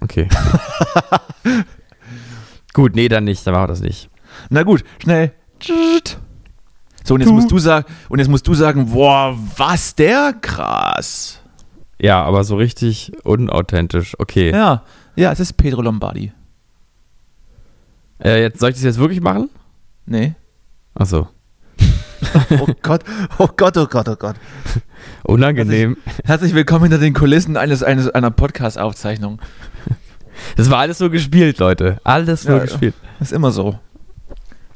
Okay. Gut, nee, dann nicht, dann machen wir das nicht. Na gut, schnell. So, und jetzt musst du sagen, und jetzt musst du sagen, boah, was der krass. Ja, aber so richtig unauthentisch. Okay. Ja, ja, es ist Pedro Lombardi. Äh, jetzt, soll ich das jetzt wirklich machen? Nee. Achso. Oh Gott, oh Gott, oh Gott, oh Gott. Unangenehm. Herzlich willkommen hinter den Kulissen eines, eines einer Podcast-Aufzeichnung. Das war alles so gespielt, Leute. Alles nur Ja, gespielt. Das ist immer so.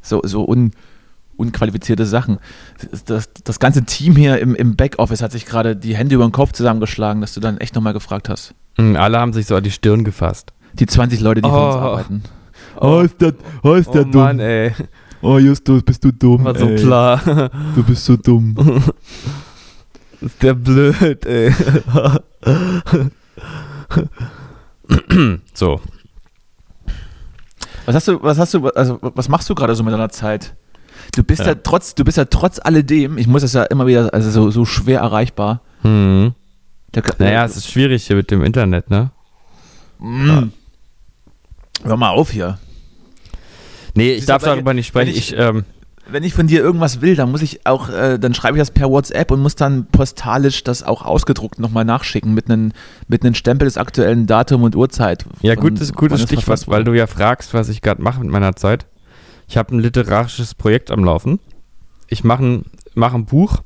So, so un, unqualifizierte Sachen. Das, das, ganze Team hier im, im Backoffice hat sich gerade die Hände über den Kopf zusammengeschlagen, dass du dann echt nochmal gefragt hast. Hm, Alle haben sich so an die Stirn gefasst. Die 20 Leute, die für uns Oh. arbeiten. Oh, ist der, oh, ist Oh Mann, ey. Oh, Justus, bist du dumm. War so klar. Du bist so dumm. Ist der blöd, ey. so. Was hast du, was hast du, also was machst du gerade so mit deiner Zeit? Du bist ja. Ja. trotz, du bist ja trotz alledem, ich muss es ja immer wieder, also so, so schwer erreichbar. Hm. Der, Naja, es ist schwierig hier mit dem Internet, ne? Mm. Hör mal auf hier. Nee, ich Siehst darf darüber nicht sprechen. ich- Ich, ähm, Wenn ich von dir irgendwas will, dann muss ich auch, äh, dann schreibe ich das per WhatsApp und muss dann postalisch das auch ausgedruckt nochmal nachschicken mit einem mit einem Stempel des aktuellen Datum und Uhrzeit. ja, von- gutes, gutes Stichwort, weil du ja fragst, was ich gerade mache mit meiner Zeit. Ich habe ein literarisches Projekt am Laufen. Ich mache ein, mach ein Buch.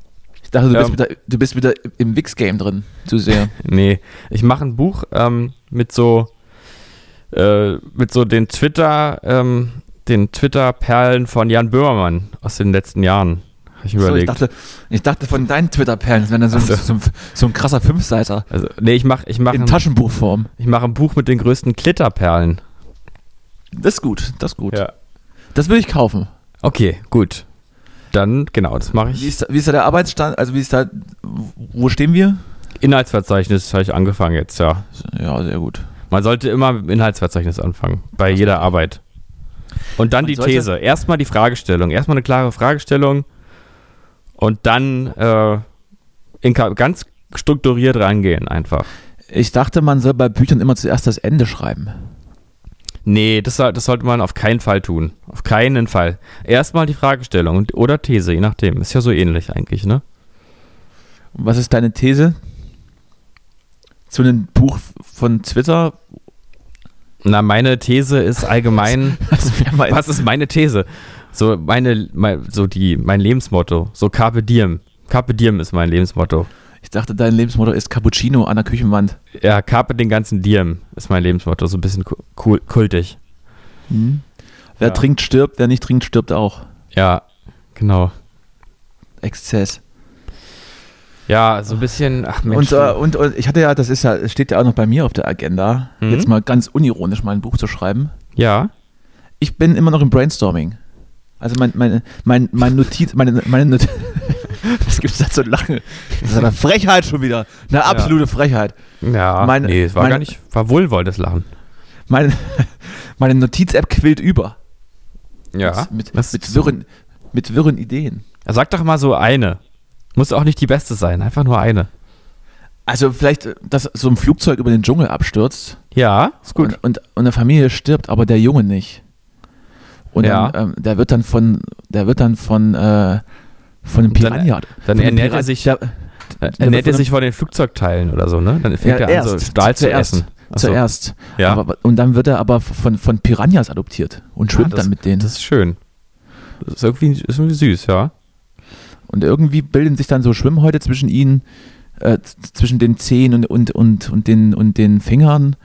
Ich dachte, du, bist ähm, wieder, du bist wieder im Wix-Game drin, zu sehr. Nee, ich mache ein Buch ähm, mit so äh, mit so den Twitter ähm, den Twitter-Perlen von Jan Böhmermann aus den letzten Jahren. Habe ich mir so, ich, überlegt. dachte, ich dachte von deinen Twitter-Perlen, wenn dann so, ein- Ach so. so, ein- so ein krasser Fünfseiter also, nee, ich mache ich mach in ein, Taschenbuchform. ich mach ein Buch mit den größten Klitterperlen. Das ist gut, das ist gut. Ja. Das will ich kaufen. Okay, gut. Dann, genau, das mache Wie ich. ist, wie ist da der Arbeitsstand? Also wie ist da, wo stehen wir? Inhaltsverzeichnis habe ich angefangen jetzt, ja. Ja, sehr gut. Man sollte immer mit dem Inhaltsverzeichnis anfangen, bei jeder Arbeit. Und dann Man die sollte- These. Erstmal die Fragestellung. Erstmal eine klare Fragestellung und dann äh, in, ganz strukturiert rangehen einfach. Ich dachte, man soll bei Büchern immer zuerst das Ende schreiben. Nee, das, das sollte man auf keinen Fall tun. Auf keinen Fall. Erstmal die Fragestellung oder These, je nachdem. Ist ja so ähnlich eigentlich, ne? Was ist deine These zu einem Buch von Twitter? Na, meine These ist allgemein. Wär mal- Was ist meine These? So meine, mein, so die, mein Lebensmotto. So Carpe Diem. Carpe Diem ist mein Lebensmotto. Ich dachte, dein Lebensmotto ist Cappuccino an der Küchenwand. Ja, Carpe den ganzen Diem ist mein Lebensmotto. So ein bisschen cool, kultig. Wer Ja. trinkt, stirbt. Wer nicht trinkt, stirbt auch. Ja, genau. Exzess. Ja, so ein bisschen, ach Mensch. Und, äh, und, und ich hatte ja, das ist ja, es steht ja auch noch bei mir auf der Agenda, Mhm. jetzt mal ganz unironisch mal ein Buch zu schreiben. ja, Ich bin immer noch im Brainstorming. Also mein, mein, mein, mein Notiz, meine, meine Not Was gibt's da zu lachen? Das ist eine Frechheit schon wieder. Eine absolute Frechheit. ja, meine- nee, es war meine- gar nicht, war wohlwollendes Lachen. Meine, meine Notiz-App quillt über. Ja, Mit, das- mit, wirren, mit wirren Ideen. Sag doch mal so eine. Muss auch nicht die beste sein, einfach nur eine. Also vielleicht, äh, dass so ein Flugzeug über den Dschungel abstürzt Ja, ist gut. Und, und, und eine Familie stirbt, aber der Junge nicht. Und Ja. dann, ähm, der wird dann von, der wird dann von, äh, von einem dann- Piranha. dann einem ernährt er Piran- sich- der, Ernährt er von sich von den Flugzeugteilen oder so, ne? Dann fängt Ja, er an, so. Stahl zu essen. So. zuerst. Ja. Aber, und dann wird er aber von, von Piranhas adoptiert und schwimmt Ah, das- dann mit denen. Das ist schön. Das ist irgendwie, ist irgendwie süß, ja. Und irgendwie bilden sich dann so Schwimmhäute zwischen ihnen, äh, zwischen den Zehen und, und, und, und, den, und den Fingern.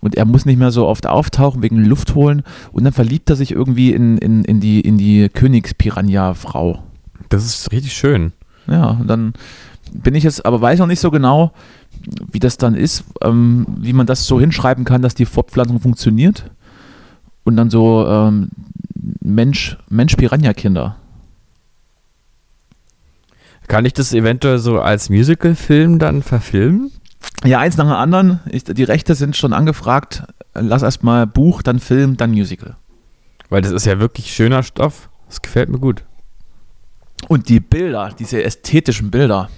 Und er muss nicht mehr so oft auftauchen wegen Luft holen. Und dann verliebt er sich irgendwie in, in, in die, in die Königspiranha-Frau. Das ist richtig schön. Ja, und dann bin ich jetzt, aber weiß noch nicht so genau, wie das dann ist, ähm, wie man das so hinschreiben kann, dass die Fortpflanzung funktioniert. Und dann so ähm, Mensch, Mensch-Piranha-Kinder. Kann ich das eventuell so als Musical-Film dann verfilmen? Ja, eins nach dem anderen. Ich, die Rechte sind schon angefragt. Lass erstmal Buch, dann Film, dann Musical. Weil das ist ja wirklich schöner Stoff. Das gefällt mir gut. Und die Bilder, diese ästhetischen Bilder.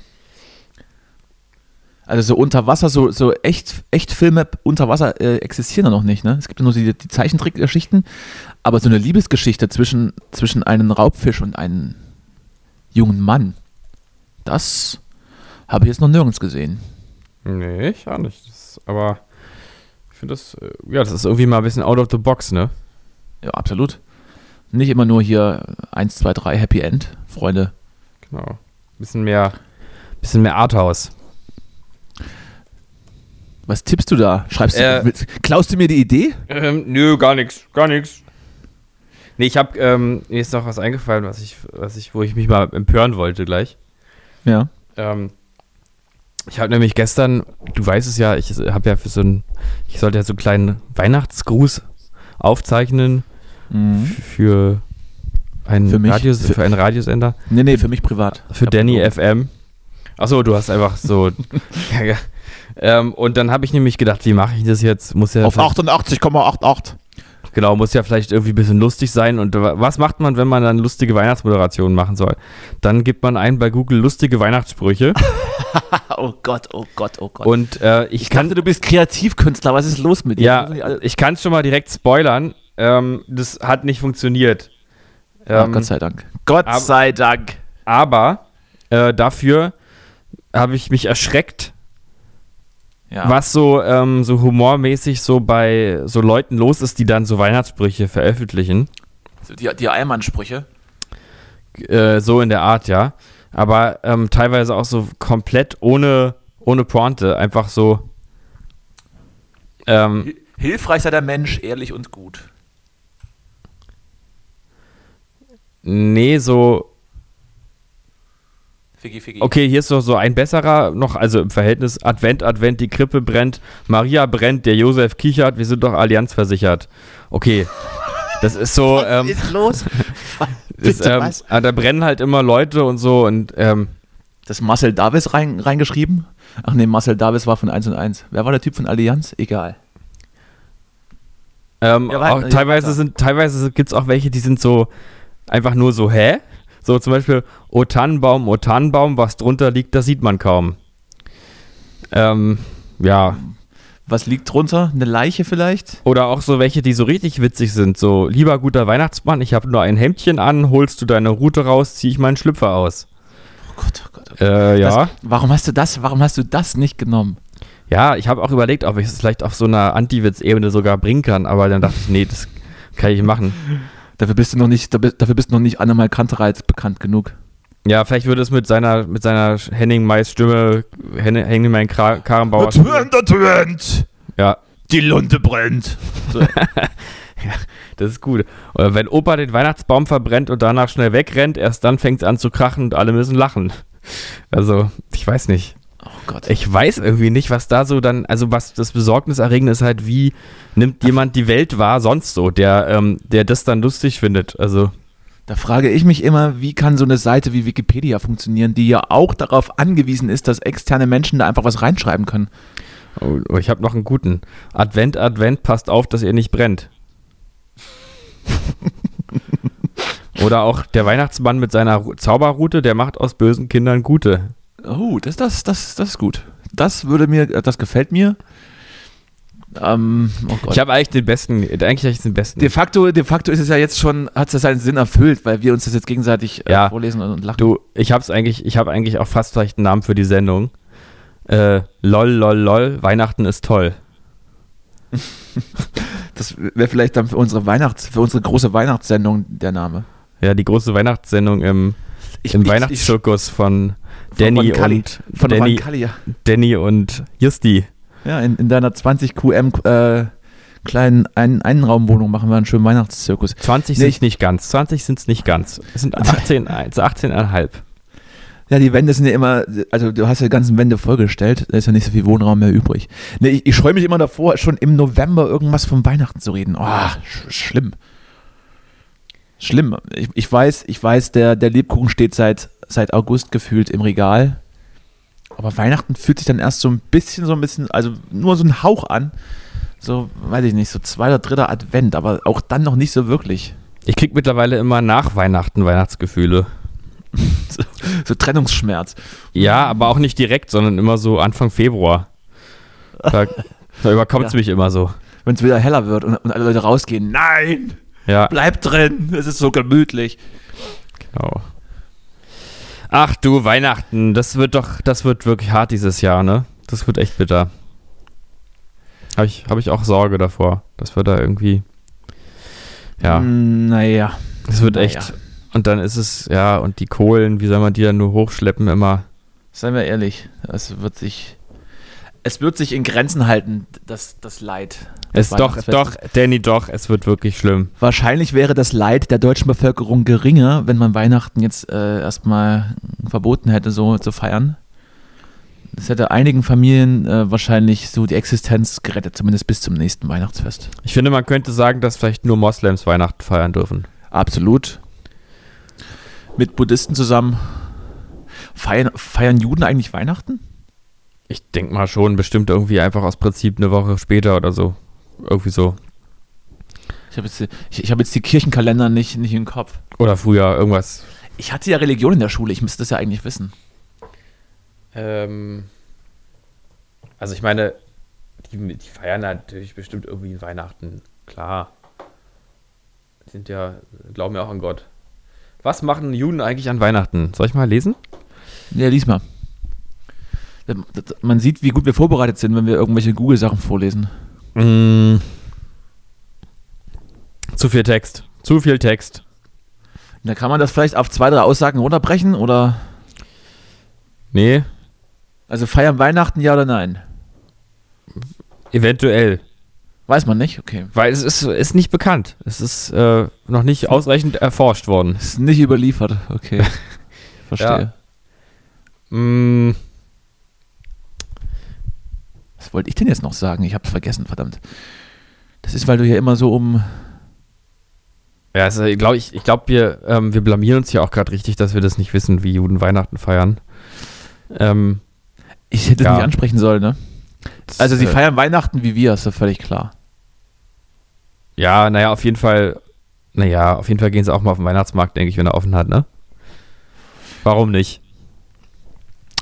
Also so unter Wasser, so, so echt, echt Filme unter Wasser äh, existieren ja noch nicht. Ne? Es gibt ja nur die, die Zeichentrickgeschichten, aber so eine Liebesgeschichte zwischen, zwischen einem Raubfisch und einem jungen Mann, das habe ich jetzt noch nirgends gesehen. Nee, ich auch nicht. Das, aber ich finde das, äh, ja, das ist irgendwie mal ein bisschen out of the box, ne? Ja, absolut. Nicht immer nur hier 1, 2, 3 Happy End, Freunde. Genau. Bisschen mehr, bisschen mehr Arthouse. Was tippst du da? Schreibst du, Äh, willst- klaust du mir die Idee? Ähm, nö, gar nichts, gar nichts. Nee, ich hab, ähm, mir ist noch was eingefallen, was ich, was ich, wo ich mich mal empören wollte gleich. Ja. Ähm, ich habe nämlich gestern, du weißt es ja, ich habe ja für so ein, ich sollte ja so einen kleinen Weihnachtsgruß aufzeichnen Mhm. für einen, Für mich? Radios, Für- für einen Radiosender. Nee, nee, für mich privat. Für Danny. FM. Achso, du hast einfach so. ja, ja. Ähm, und dann habe ich nämlich gedacht, wie mache ich das jetzt? Muss ja Auf vielleicht- 88,88. Genau, muss ja vielleicht irgendwie ein bisschen lustig sein. Und wa- was macht man, wenn man dann lustige Weihnachtsmoderationen machen soll? Dann gibt man ein bei Google lustige Weihnachtssprüche. Oh Gott, oh Gott, oh Gott. und äh, ich, ich kann. dachte, du bist Kreativkünstler. Was ist los mit dir? Ja, ich kann es schon mal direkt spoilern. Ähm, das hat nicht funktioniert. Ah, Ähm, Gott sei Dank. Gott sei Dank. aber äh, dafür habe ich mich erschreckt, Ja. was so, ähm, so humormäßig so bei so Leuten los ist, die dann so Weihnachtssprüche veröffentlichen. Die, die Eiermann-Sprüche. Äh, so in der Art, ja. Aber ähm, teilweise auch so komplett ohne, ohne Pointe. Einfach so. Ähm, Hilfreich sei der Mensch, ehrlich und gut. nee, so. Figgi, Figgi. Okay, hier ist doch so ein besserer noch, also im Verhältnis Advent, Advent, die Krippe brennt, Maria brennt, der Josef kichert, wir sind doch allianzversichert. Okay. Das ist so. Was ähm, ist los? ist, ähm, was? ah, da brennen halt immer Leute und so und ähm, Das Marcel Davis rein, reingeschrieben? Ach nee, Marcel Davis war von 1 und 1. Wer war der Typ von Allianz? Egal. Ähm, Ja, auch teilweise sind, teilweise gibt es auch welche, die sind so einfach nur so, hä? So zum Beispiel, O Tannenbaum, O Tannenbaum, was drunter liegt, das sieht man kaum. Ähm, ja. Was liegt drunter? Eine Leiche vielleicht? Oder auch so welche, die so richtig witzig sind. So, lieber guter Weihnachtsmann, ich habe nur ein Hemdchen an, holst du deine Rute raus, zieh ich meinen Schlüpfer aus. Oh Gott, oh Gott. Oh Gott. Äh, ja. Das, warum hast du das? Warum hast du das nicht genommen? Ja, ich habe auch überlegt, ob ich es vielleicht auf so einer Anti-Witz-Ebene sogar bringen kann, aber dann dachte ich, nee, das kann ich machen. Dafür bist du noch nicht, dafür bist du noch nicht Annemal Kantereit bekannt genug. Ja, vielleicht würde es mit seiner, mit seiner Henning Mais Stimme, Hen- Henning Mai Kra- Karrenbauer. Advent, Advent! Ja, Die Lunte brennt. So. Das ist gut. Oder wenn Opa den Weihnachtsbaum verbrennt und danach schnell wegrennt, erst dann fängt es an zu krachen und alle müssen lachen. Also, ich weiß nicht. Oh Gott. Ich weiß irgendwie nicht, was da so dann, also was das Besorgniserregende ist halt, wie nimmt jemand die Welt wahr sonst so, der, ähm, der das dann lustig findet. Also, Da frage ich mich immer, wie kann so eine Seite wie Wikipedia funktionieren, die ja auch darauf angewiesen ist, dass externe Menschen da einfach was reinschreiben können. oh, ich habe noch einen guten. Advent, Advent, passt auf, dass ihr nicht brennt. Oder auch der Weihnachtsmann mit seiner Ru- Zauberrute, der macht aus bösen Kindern gute. Oh, das, das, das, das ist gut. Das würde mir, das gefällt mir. Ähm, oh. Ich habe eigentlich den besten, eigentlich habe ich den besten. de facto, de facto ist es ja jetzt schon, hat es seinen Sinn erfüllt, weil wir uns das jetzt gegenseitig äh, Ja. vorlesen und, und lachen. Du, ich hab's eigentlich, ich habe eigentlich auch fast vielleicht einen Namen für die Sendung. Äh, lol, lol, lol, Weihnachten ist toll. Das wäre vielleicht dann für unsere Weihnachts, für unsere große Weihnachtssendung der Name. Ja, die große Weihnachtssendung im, Ich, im ich- Weihnachtszirkus von Von Danny und Von Danny, ja. Danny und Justi. Ja, in, in deiner 20 QM äh, kleinen Ein Einraumwohnung machen wir einen schönen Weihnachtszirkus. 20 Nee, sind nicht ganz. 20 sind es nicht ganz. Es sind 18, also 18,5. Ja, die Wände sind ja immer, also du hast ja die ganzen Wände vollgestellt, da ist ja nicht so viel Wohnraum mehr übrig. Nee, ich, ich scheue mich immer davor, schon im November irgendwas von Weihnachten zu reden. Oh, sch schlimm. Schlimm. Ich, ich weiß, ich weiß, der, der Lebkuchen steht seit, seit August gefühlt im Regal. Aber Weihnachten fühlt sich dann erst so ein bisschen, so ein bisschen, also nur so ein Hauch an. So, weiß ich nicht, so zweiter, dritter Advent, aber auch dann noch nicht so wirklich. Ich krieg mittlerweile immer nach Weihnachten Weihnachtsgefühle. So, so Trennungsschmerz. Ja, aber auch nicht direkt, sondern immer so Anfang Februar. Da, da überkommt es Ja. mich immer so. Wenn es wieder heller wird und, und alle Leute rausgehen. Nein! Ja, Bleib drin, es ist so gemütlich. genau. Ach du, Weihnachten, das wird doch, das wird wirklich hart dieses Jahr, ne? Das wird echt bitter. Habe ich, hab ich auch Sorge davor, dass wir da irgendwie. Ja, Mm, Naja. es wird naja. echt. Und dann ist es, ja, und die Kohlen, wie soll man die dann nur hochschleppen immer? Seien wir ehrlich, es wird sich. Es wird sich in Grenzen halten, das, das Leid. Es doch, doch, Danny, doch, es wird wirklich schlimm. Wahrscheinlich wäre das Leid der deutschen Bevölkerung geringer, wenn man Weihnachten jetzt äh, erstmal verboten hätte, so zu feiern. Das hätte einigen Familien äh, wahrscheinlich so die Existenz gerettet, zumindest bis zum nächsten Weihnachtsfest. Ich finde, man könnte sagen, dass vielleicht nur Moslems Weihnachten feiern dürfen. Absolut. Mit Buddhisten zusammen. Feiern, feiern Juden eigentlich Weihnachten? Ich denke mal schon, bestimmt irgendwie einfach aus Prinzip eine Woche später oder so. Irgendwie so. Ich habe jetzt, die- ich, ich hab jetzt die Kirchenkalender nicht, nicht im Kopf. Oder früher irgendwas. Ich hatte ja Religion in der Schule, ich müsste das ja eigentlich wissen. Ähm, also ich meine, die, die feiern natürlich bestimmt irgendwie Weihnachten. Klar. Die sind ja, glauben ja auch an Gott. Was machen Juden eigentlich an Weihnachten? Soll ich mal lesen? Ja, lies mal. Das- Man sieht, wie gut wir vorbereitet sind, wenn wir irgendwelche Google-Sachen vorlesen. Mm. Zu viel Text. Zu viel Text. Da kann man das vielleicht auf zwei, drei Aussagen runterbrechen oder. Nee, Also feiern Weihnachten ja oder nein? eventuell. Weiß man nicht? Okay. Weil es ist, ist nicht bekannt. Es ist äh, noch nicht ausreichend erforscht worden. Ist nicht überliefert. Okay. Verstehe. Mm, Was wollte ich denn jetzt noch sagen? Ich hab's vergessen, verdammt. Das ist, weil du hier immer so um. ja, also, ich glaube, ich, ich glaub, wir, ähm, wir blamieren uns hier auch gerade richtig, dass wir das nicht wissen, wie Juden Weihnachten feiern. Ähm, Ich hätte es Ja. nicht ansprechen sollen, ne? das, Also, sie äh, feiern Weihnachten wie wir, ist ja völlig klar. Ja, naja, auf jeden Fall. Naja, auf jeden Fall gehen sie auch mal auf den Weihnachtsmarkt, denke ich, wenn er offen hat, ne? Warum nicht?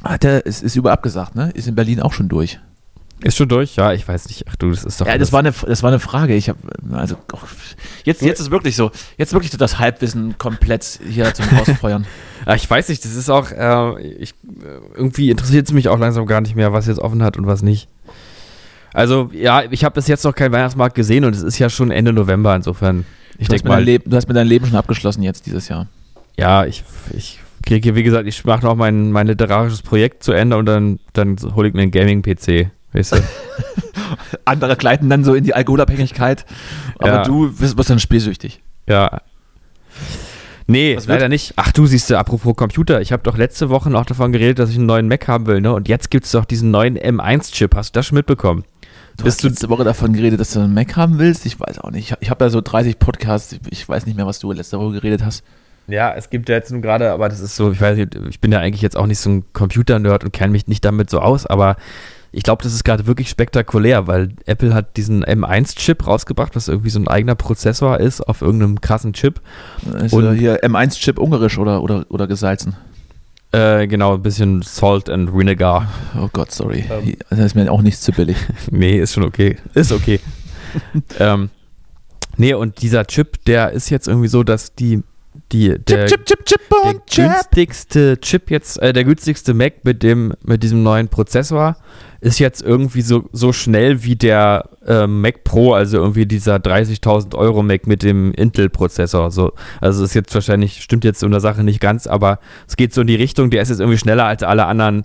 Hat er, es ist über abgesagt, ne? Ist in Berlin auch schon durch. Ist schon durch? Ja, ich weiß nicht. Ach du, das ist doch. Ja, das war eine, das war eine Frage. Ich habe also oh, jetzt, jetzt ist wirklich so, jetzt wirklich so das Halbwissen komplett hier zum Rausfeuern. Ah, ich weiß nicht, das ist auch, äh, ich, äh, irgendwie interessiert es mich auch langsam gar nicht mehr, was jetzt offen hat und was nicht. Also, ja, ich habe bis jetzt noch keinen Weihnachtsmarkt gesehen und es ist ja schon Ende November, insofern. Ich Du hast, denke mal, Leben, du hast mit deinem Leben schon abgeschlossen jetzt dieses Jahr. ja, ich, ich kriege, wie gesagt, ich mache noch mein, mein literarisches Projekt zu Ende und dann, dann hole ich mir einen Gaming-PC. Weißt du? Andere gleiten dann so in die Alkoholabhängigkeit. Aber Ja. du wirst, wirst dann spielsüchtig. Ja. Nee, Was wird? leider nicht. Ach du, siehst du, apropos Computer, ich habe doch letzte Woche noch davon geredet, dass ich einen neuen Mac haben will, ne? Und jetzt gibt es doch diesen neuen M1-Chip. Hast du das schon mitbekommen? Du Bist hast du- letzte Woche davon geredet, dass du einen Mac haben willst? Ich weiß auch nicht. Ich habe hab da so 30 Podcasts. Ich weiß nicht mehr, was du letzte Woche geredet hast. Ja, es gibt ja jetzt nun gerade, aber das ist so, ich weiß nicht, ich bin ja eigentlich jetzt auch nicht so ein Computer-Nerd und kenne mich nicht damit so aus, aber ich glaube, das ist gerade wirklich spektakulär, weil Apple hat diesen M1-Chip rausgebracht, was irgendwie so ein eigener Prozessor ist auf irgendeinem krassen Chip. Ist Und- äh, hier M1-Chip ungarisch oder, oder, oder gesalzen? Äh, genau, ein bisschen Salt and Vinegar. Oh Gott, sorry. Ähm. Das ist mir auch nichts zu billig. Nee, ist schon okay. Ist okay. ähm, nee, und dieser Chip, der ist jetzt irgendwie so, dass die, die, der, chip, chip, chip der günstigste Chip jetzt, äh, der günstigste Mac mit dem, mit diesem neuen Prozessor ist jetzt irgendwie so, so schnell wie der äh, Mac Pro, also irgendwie dieser 30.000 Euro Mac mit dem Intel-Prozessor. So, also ist jetzt wahrscheinlich, stimmt jetzt in der Sache nicht ganz, aber es geht so in die Richtung, der ist jetzt irgendwie schneller als alle anderen,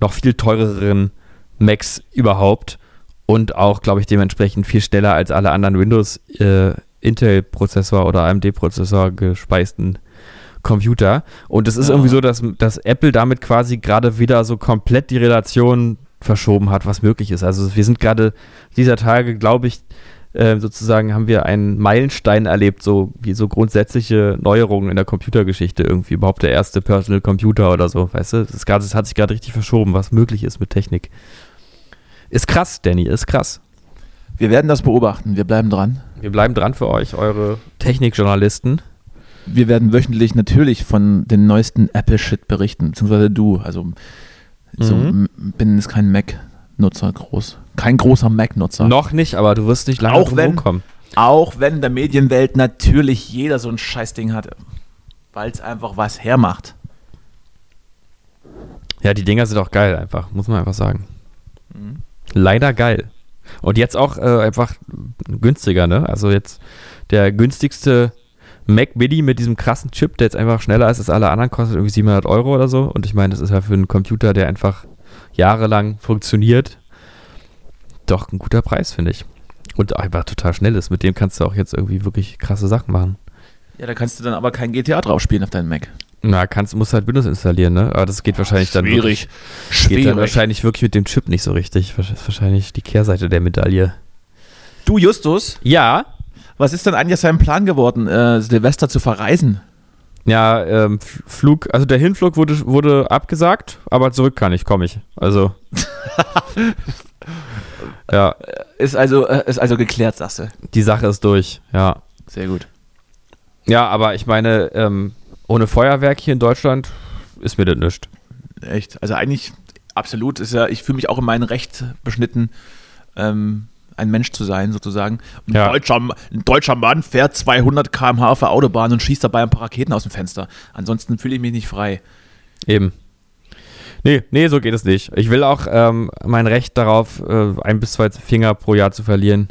noch viel teureren Macs überhaupt und auch, glaube ich, dementsprechend viel schneller als alle anderen Windows äh, Intel-Prozessor oder AMD-Prozessor gespeisten Computer. Und es ist Ja. irgendwie so, dass, dass Apple damit quasi gerade wieder so komplett die Relation verschoben hat, was möglich ist. Also wir sind gerade dieser Tage, glaube ich, äh, sozusagen haben wir einen Meilenstein erlebt, so wie so grundsätzliche Neuerungen in der Computergeschichte irgendwie. Überhaupt der erste Personal Computer oder so, weißt du? Das, grad, das hat sich gerade richtig verschoben, was möglich ist mit Technik. Ist krass, Danny, ist krass. Wir werden das beobachten. Wir bleiben dran. Wir bleiben dran für euch, eure Technikjournalisten. Wir werden wöchentlich natürlich von den neuesten Apple-Shit berichten, beziehungsweise du. Also so, Mhm. bin jetzt kein Mac-Nutzer groß. Kein großer Mac-Nutzer. Noch nicht, aber du wirst nicht lange Auch wenn- rumkommen. Auch wenn in der Medienwelt natürlich jeder so ein Scheißding hat, weil es einfach was hermacht. Ja, die Dinger sind auch geil einfach, muss man einfach sagen. Mhm. Leider geil. Und jetzt auch äh, einfach günstiger, ne? Also jetzt der günstigste Mac Mini mit diesem krassen Chip, der jetzt einfach schneller ist als alle anderen, kostet irgendwie 700 Euro oder so. Und ich meine, das ist ja für einen Computer, der einfach jahrelang funktioniert, doch ein guter Preis, finde ich. Und einfach total schnell ist. Mit dem kannst du auch jetzt irgendwie wirklich krasse Sachen machen. Ja, da kannst du dann aber kein GTA drauf spielen auf deinem Mac. Na, kannst, musst halt Windows installieren, ne? Aber das geht wahrscheinlich dann wirklich, geht dann wahrscheinlich wirklich mit dem Chip nicht so richtig. Das ist wahrscheinlich die Kehrseite der Medaille. Du, Justus, Ja, was ist denn eigentlich aus seinem Plan geworden, äh, Silvester zu verreisen? ja, ähm, Flug, also der Hinflug wurde, wurde abgesagt, aber zurück kann ich, komme ich. Also. ja, Ist also, äh, ist also geklärt, sagst du. die Sache ist durch, ja. Sehr gut. Ja, aber ich meine, ähm, ohne Feuerwerk hier in Deutschland ist mir das nichts. Echt. Also eigentlich absolut ist ja, ich fühle mich auch in meinem Recht beschnitten, ähm, ein Mensch zu sein, sozusagen. Ein, Ja. deutscher, ein deutscher Mann fährt 200 km/h auf der Autobahn und schießt dabei ein paar Raketen aus dem Fenster. Ansonsten fühle ich mich nicht frei. Eben. Nee, nee, so geht es nicht. Ich will auch ähm, mein Recht darauf, äh, ein bis zwei Finger pro Jahr zu verlieren.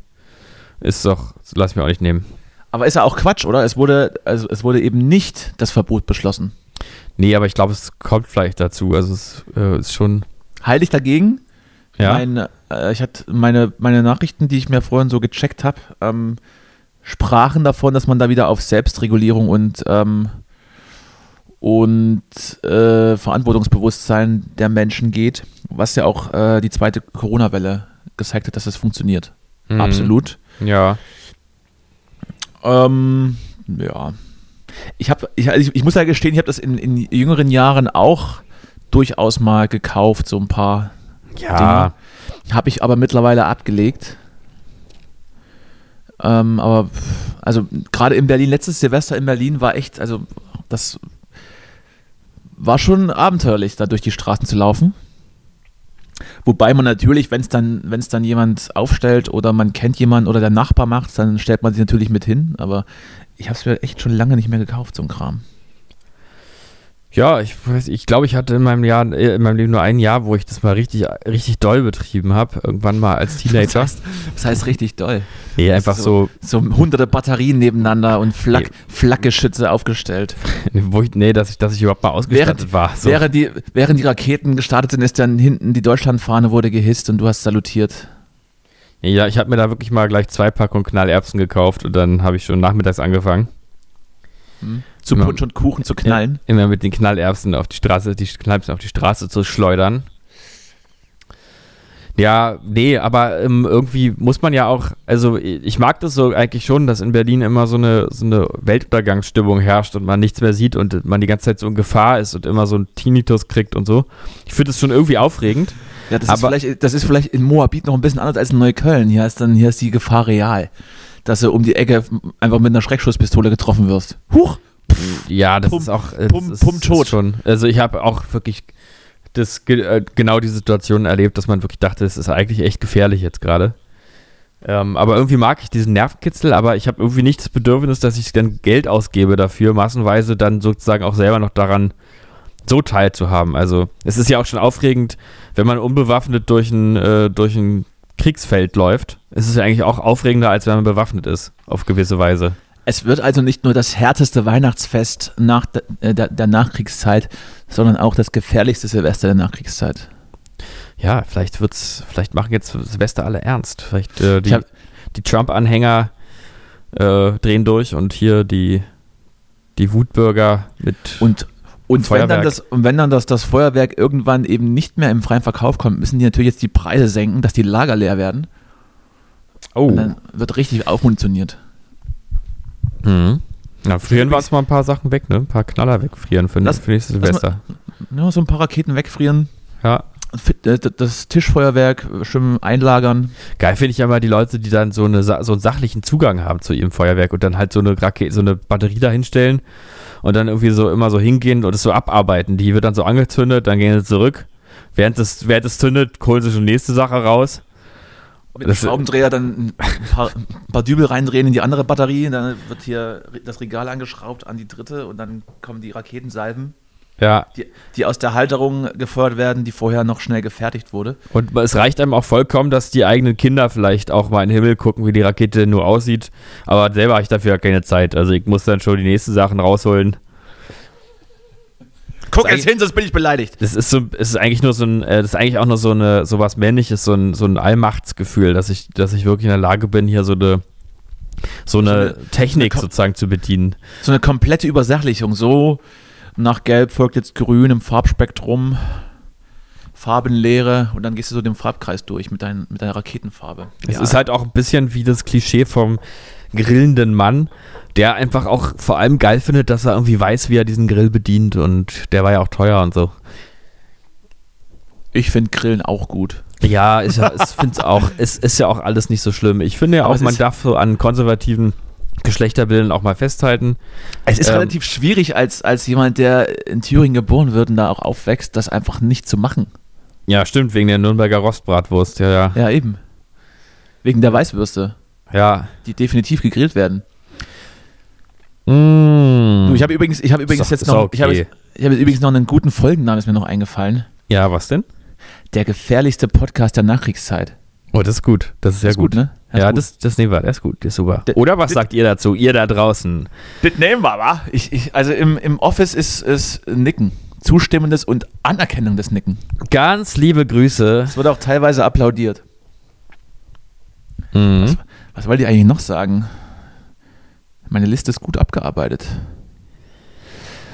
Ist doch, lass ich mir auch nicht nehmen. Aber ist ja auch Quatsch, oder? Es wurde, also es wurde eben nicht das Verbot beschlossen. Nee, aber ich glaube, es kommt vielleicht dazu. Also es äh, ist schon. Ich dagegen? Ja. Mein, äh, ich hatte meine, meine Nachrichten, die ich mir vorhin so gecheckt habe, ähm, sprachen davon, dass man da wieder auf Selbstregulierung und, ähm, und äh, Verantwortungsbewusstsein der Menschen geht, was ja auch äh, die zweite Corona-Welle gezeigt hat, dass das funktioniert. Mhm. Absolut. Ja. Ähm, ja. Ich, hab, ich, also ich, ich muss ja gestehen, ich habe das in, in jüngeren Jahren auch durchaus mal gekauft, so ein paar Ja. Habe ich aber mittlerweile abgelegt. Ähm, aber also gerade in Berlin, letztes Silvester in Berlin war echt, also das war schon abenteuerlich, da durch die Straßen zu laufen. Wobei man natürlich, wenn es dann, wenn es dann jemand aufstellt oder man kennt jemanden oder der Nachbar macht, dann stellt man sich natürlich mit hin. Aber ich habe es mir echt schon lange nicht mehr gekauft, so ein Kram. Ja, ich weiß, ich glaube, ich hatte in meinem Jahr, äh, in meinem Leben nur ein Jahr, wo ich das mal richtig, richtig doll betrieben habe. Irgendwann mal als Teenager. heißt, das heißt richtig doll. Nee, einfach so, So hunderte Batterien nebeneinander und Flak, Nee. Flakgeschütze aufgestellt. wo ich, nee, dass ich, dass ich überhaupt mal ausgestattet Während, war. So. während, die, während die Raketen gestartet sind, ist dann hinten die Deutschlandfahne wurde gehisst und du hast salutiert. Ja, ich habe mir da wirklich mal gleich zwei Packungen Knallerbsen gekauft und dann habe ich schon nachmittags angefangen. Zu Immer- Punsch und Kuchen zu knallen. Immer mit den Knallerbsen auf die Straße, die Knallerbsen auf die Straße zu schleudern. Ja, nee, aber ähm, irgendwie muss man ja auch, also ich mag das so eigentlich schon, dass in Berlin immer so eine, so eine Weltuntergangsstimmung herrscht und man nichts mehr sieht und man die ganze Zeit so in Gefahr ist und immer so einen Tinnitus kriegt und so. Ich finde das schon irgendwie aufregend. Ja, das, ist Aber- vielleicht, das ist vielleicht in Moabit noch ein bisschen anders als in Neukölln. Hier ist dann hier ist die Gefahr real, dass du um die Ecke einfach mit einer Schreckschusspistole getroffen wirst. Huch! Ja, das Pum- ist auch pum- ist, pum tot. Schon. Also ich habe auch wirklich das äh, genau die Situation erlebt, dass man wirklich dachte, es ist eigentlich echt gefährlich jetzt gerade. Ähm, aber irgendwie mag ich diesen Nervenkitzel, aber ich habe irgendwie nicht das Bedürfnis, dass ich dann Geld ausgebe dafür, massenweise dann sozusagen auch selber noch daran so teilzuhaben. Also es ist ja auch schon aufregend, wenn man unbewaffnet durch ein, äh, durch ein Kriegsfeld läuft. Es ist ja eigentlich auch aufregender, als wenn man bewaffnet ist, auf gewisse Weise. Es wird also nicht nur das härteste Weihnachtsfest nach de, äh, der, der Nachkriegszeit, sondern auch das gefährlichste Silvester der Nachkriegszeit. Ja, vielleicht wird's, vielleicht machen jetzt Silvester alle ernst. Vielleicht äh, die, die Trump-Anhänger äh, drehen durch und hier die, die Wutbürger mit. Und, und wenn dann, das, und wenn dann das, das Feuerwerk irgendwann eben nicht mehr im freien Verkauf kommt, müssen die natürlich jetzt die Preise senken, dass die Lager leer werden. oh. Und dann wird richtig aufmunitioniert. Mhm. Na, frieren wir uns mal ein paar Sachen weg, ne? Ein paar Knaller wegfrieren für, Lass- für nächstes lass mal- Silvester. Ja, so ein paar Raketen wegfrieren, Ja. äh, das Tischfeuerwerk schön einlagern. Geil finde ich ja mal die Leute, die dann so, eine, so einen sachlichen Zugang haben zu ihrem Feuerwerk und dann halt so eine Rakete, so eine Batterie da hinstellen und dann irgendwie so immer so hingehen und es so abarbeiten. Die wird dann so angezündet, dann gehen sie zurück. Während es, während es zündet, holen sie schon nächste Sache raus. Mit dem Schraubendreher dann ein paar, ein paar Dübel reindrehen in die andere Batterie, dann wird hier das Regal angeschraubt an die dritte und dann kommen die Raketensalven, Ja, die, die aus der Halterung gefeuert werden, die vorher noch schnell gefertigt wurde. Und es reicht einem auch vollkommen, dass die eigenen Kinder vielleicht auch mal in den Himmel gucken, wie die Rakete nur aussieht. Aber selber habe ich dafür ja keine Zeit. Also ich muss dann schon die nächsten Sachen rausholen. Guck jetzt hin, sonst bin ich beleidigt. Das ist so, es ist eigentlich nur so ein, äh, das ist eigentlich auch nur so eine, so was Männliches, so ein, so ein Allmachtsgefühl, dass ich, dass ich wirklich in der Lage bin, hier so eine, so eine eine- Technik so eine sozusagen zu bedienen. So eine komplette Übersachlichung. So nach Gelb folgt jetzt Grün im Farbspektrum, Farbenlehre und dann gehst du so den Farbkreis durch mit, dein, mit deiner Raketenfarbe. Es ist halt auch ein bisschen wie das Klischee vom grillenden Mann, der einfach auch vor allem geil findet, dass er irgendwie weiß, wie er diesen Grill bedient und der war ja auch teuer und so. ich finde Grillen auch gut. Ja, ich, ich finde es auch, es ist ja auch alles nicht so schlimm. Ich finde ja auch, man darf so an konservativen Geschlechterbildern auch mal festhalten. Es ist Ähm, relativ schwierig, als, als jemand, der in Thüringen geboren wird und da auch aufwächst, das einfach nicht zu machen. Ja, stimmt, wegen der Nürnberger Rostbratwurst, ja, ja. Ja, eben. Wegen der Weißwürste, Ja. die definitiv gegrillt werden. Mm. Du, ich habe übrigens, ich habe übrigens doch- jetzt noch, ich habe, okay. ich habe jetzt übrigens noch einen guten Folgennamen, ist mir noch eingefallen. ja, was denn? Der gefährlichste Podcast der Nachkriegszeit. Oh, das ist gut. Das ist sehr Ist gut. gut, ne? Das ja, gut. das, das nehmen wir. Das ist gut. Das ist super. Der- Oder was sagt ihr dazu? Ihr da draußen. Das nehmen wir, wa? Ich, ich, also im, im Office ist, ist Nicken. Zustimmendes und anerkennendes Nicken. Ganz liebe Grüße. Es wird auch teilweise applaudiert. Mhm. Was wollt ihr eigentlich noch sagen? Meine Liste ist gut abgearbeitet.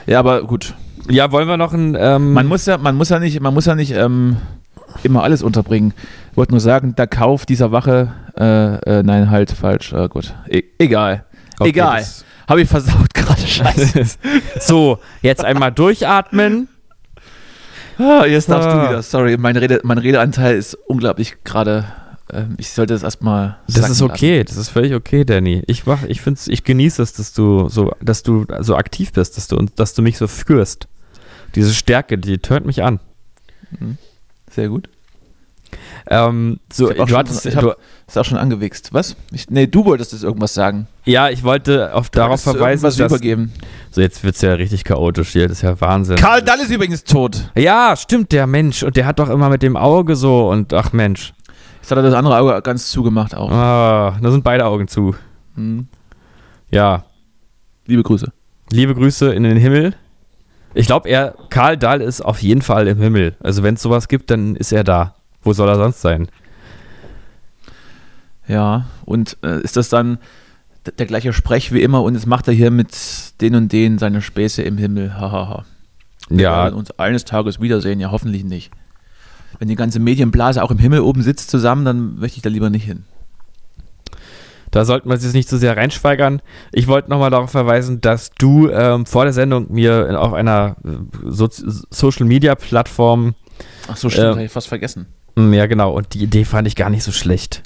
Ja, aber gut. Ja, wollen wir noch ein. Ähm, Man muss ja, man muss ja nicht, man muss ja nicht ähm, immer alles unterbringen. Ich wollte nur sagen, der Kauf dieser Wache, äh, äh, nein, halt falsch. Äh, gut, e egal, Okay, egal. Habe ich versaut gerade. Scheiße. so, jetzt einmal durchatmen. ah, jetzt darfst Ah. du wieder. Sorry, mein, Rede, mein Redeanteil ist unglaublich gerade. Ähm, ich sollte das erstmal. Das ist lassen. okay, das ist völlig okay, Danny. Ich mach, ich find's, ich genieße es, dass du so, dass du so aktiv bist, dass du und dass du mich so führst. Diese Stärke, die tönt mich an. Sehr gut. Ähm, so, Ich du schon, hattest, ich hab, du, ist auch schon angewichst. Was? Ich, nee, du wolltest jetzt irgendwas sagen. ja, ich wollte auf, darauf verweisen, dass, übergeben. so jetzt wird's ja richtig chaotisch hier, das ist ja Wahnsinn. Karl Dall ist übrigens tot. ja, stimmt, der Mensch, und der hat doch immer mit dem Auge so, und ach Mensch, Jetzt hat er das andere Auge ganz zugemacht auch. ah, da sind beide Augen zu. Mhm. Ja, Liebe Grüße. liebe Grüße in den Himmel. Ich glaube, er, Karl Dahl ist auf jeden Fall im Himmel. Also wenn es sowas gibt, dann ist er da. Wo soll er sonst sein? Ja, und äh, ist das dann der gleiche Sprech wie immer und jetzt macht er hier mit den und den seine Späße im Himmel. Hahaha. Wir Ja, werden uns eines Tages wiedersehen, ja hoffentlich nicht. Wenn die ganze Medienblase auch im Himmel oben sitzt zusammen, dann möchte ich da lieber nicht hin. Da sollten wir uns jetzt nicht zu sehr reinschweigern. Ich wollte nochmal darauf verweisen, dass du ähm, vor der Sendung mir auf einer äh, so Social-Media-Plattform, Ach so, stimmt, Äh, habe ich fast vergessen. ja genau, und die Idee fand ich gar nicht so schlecht.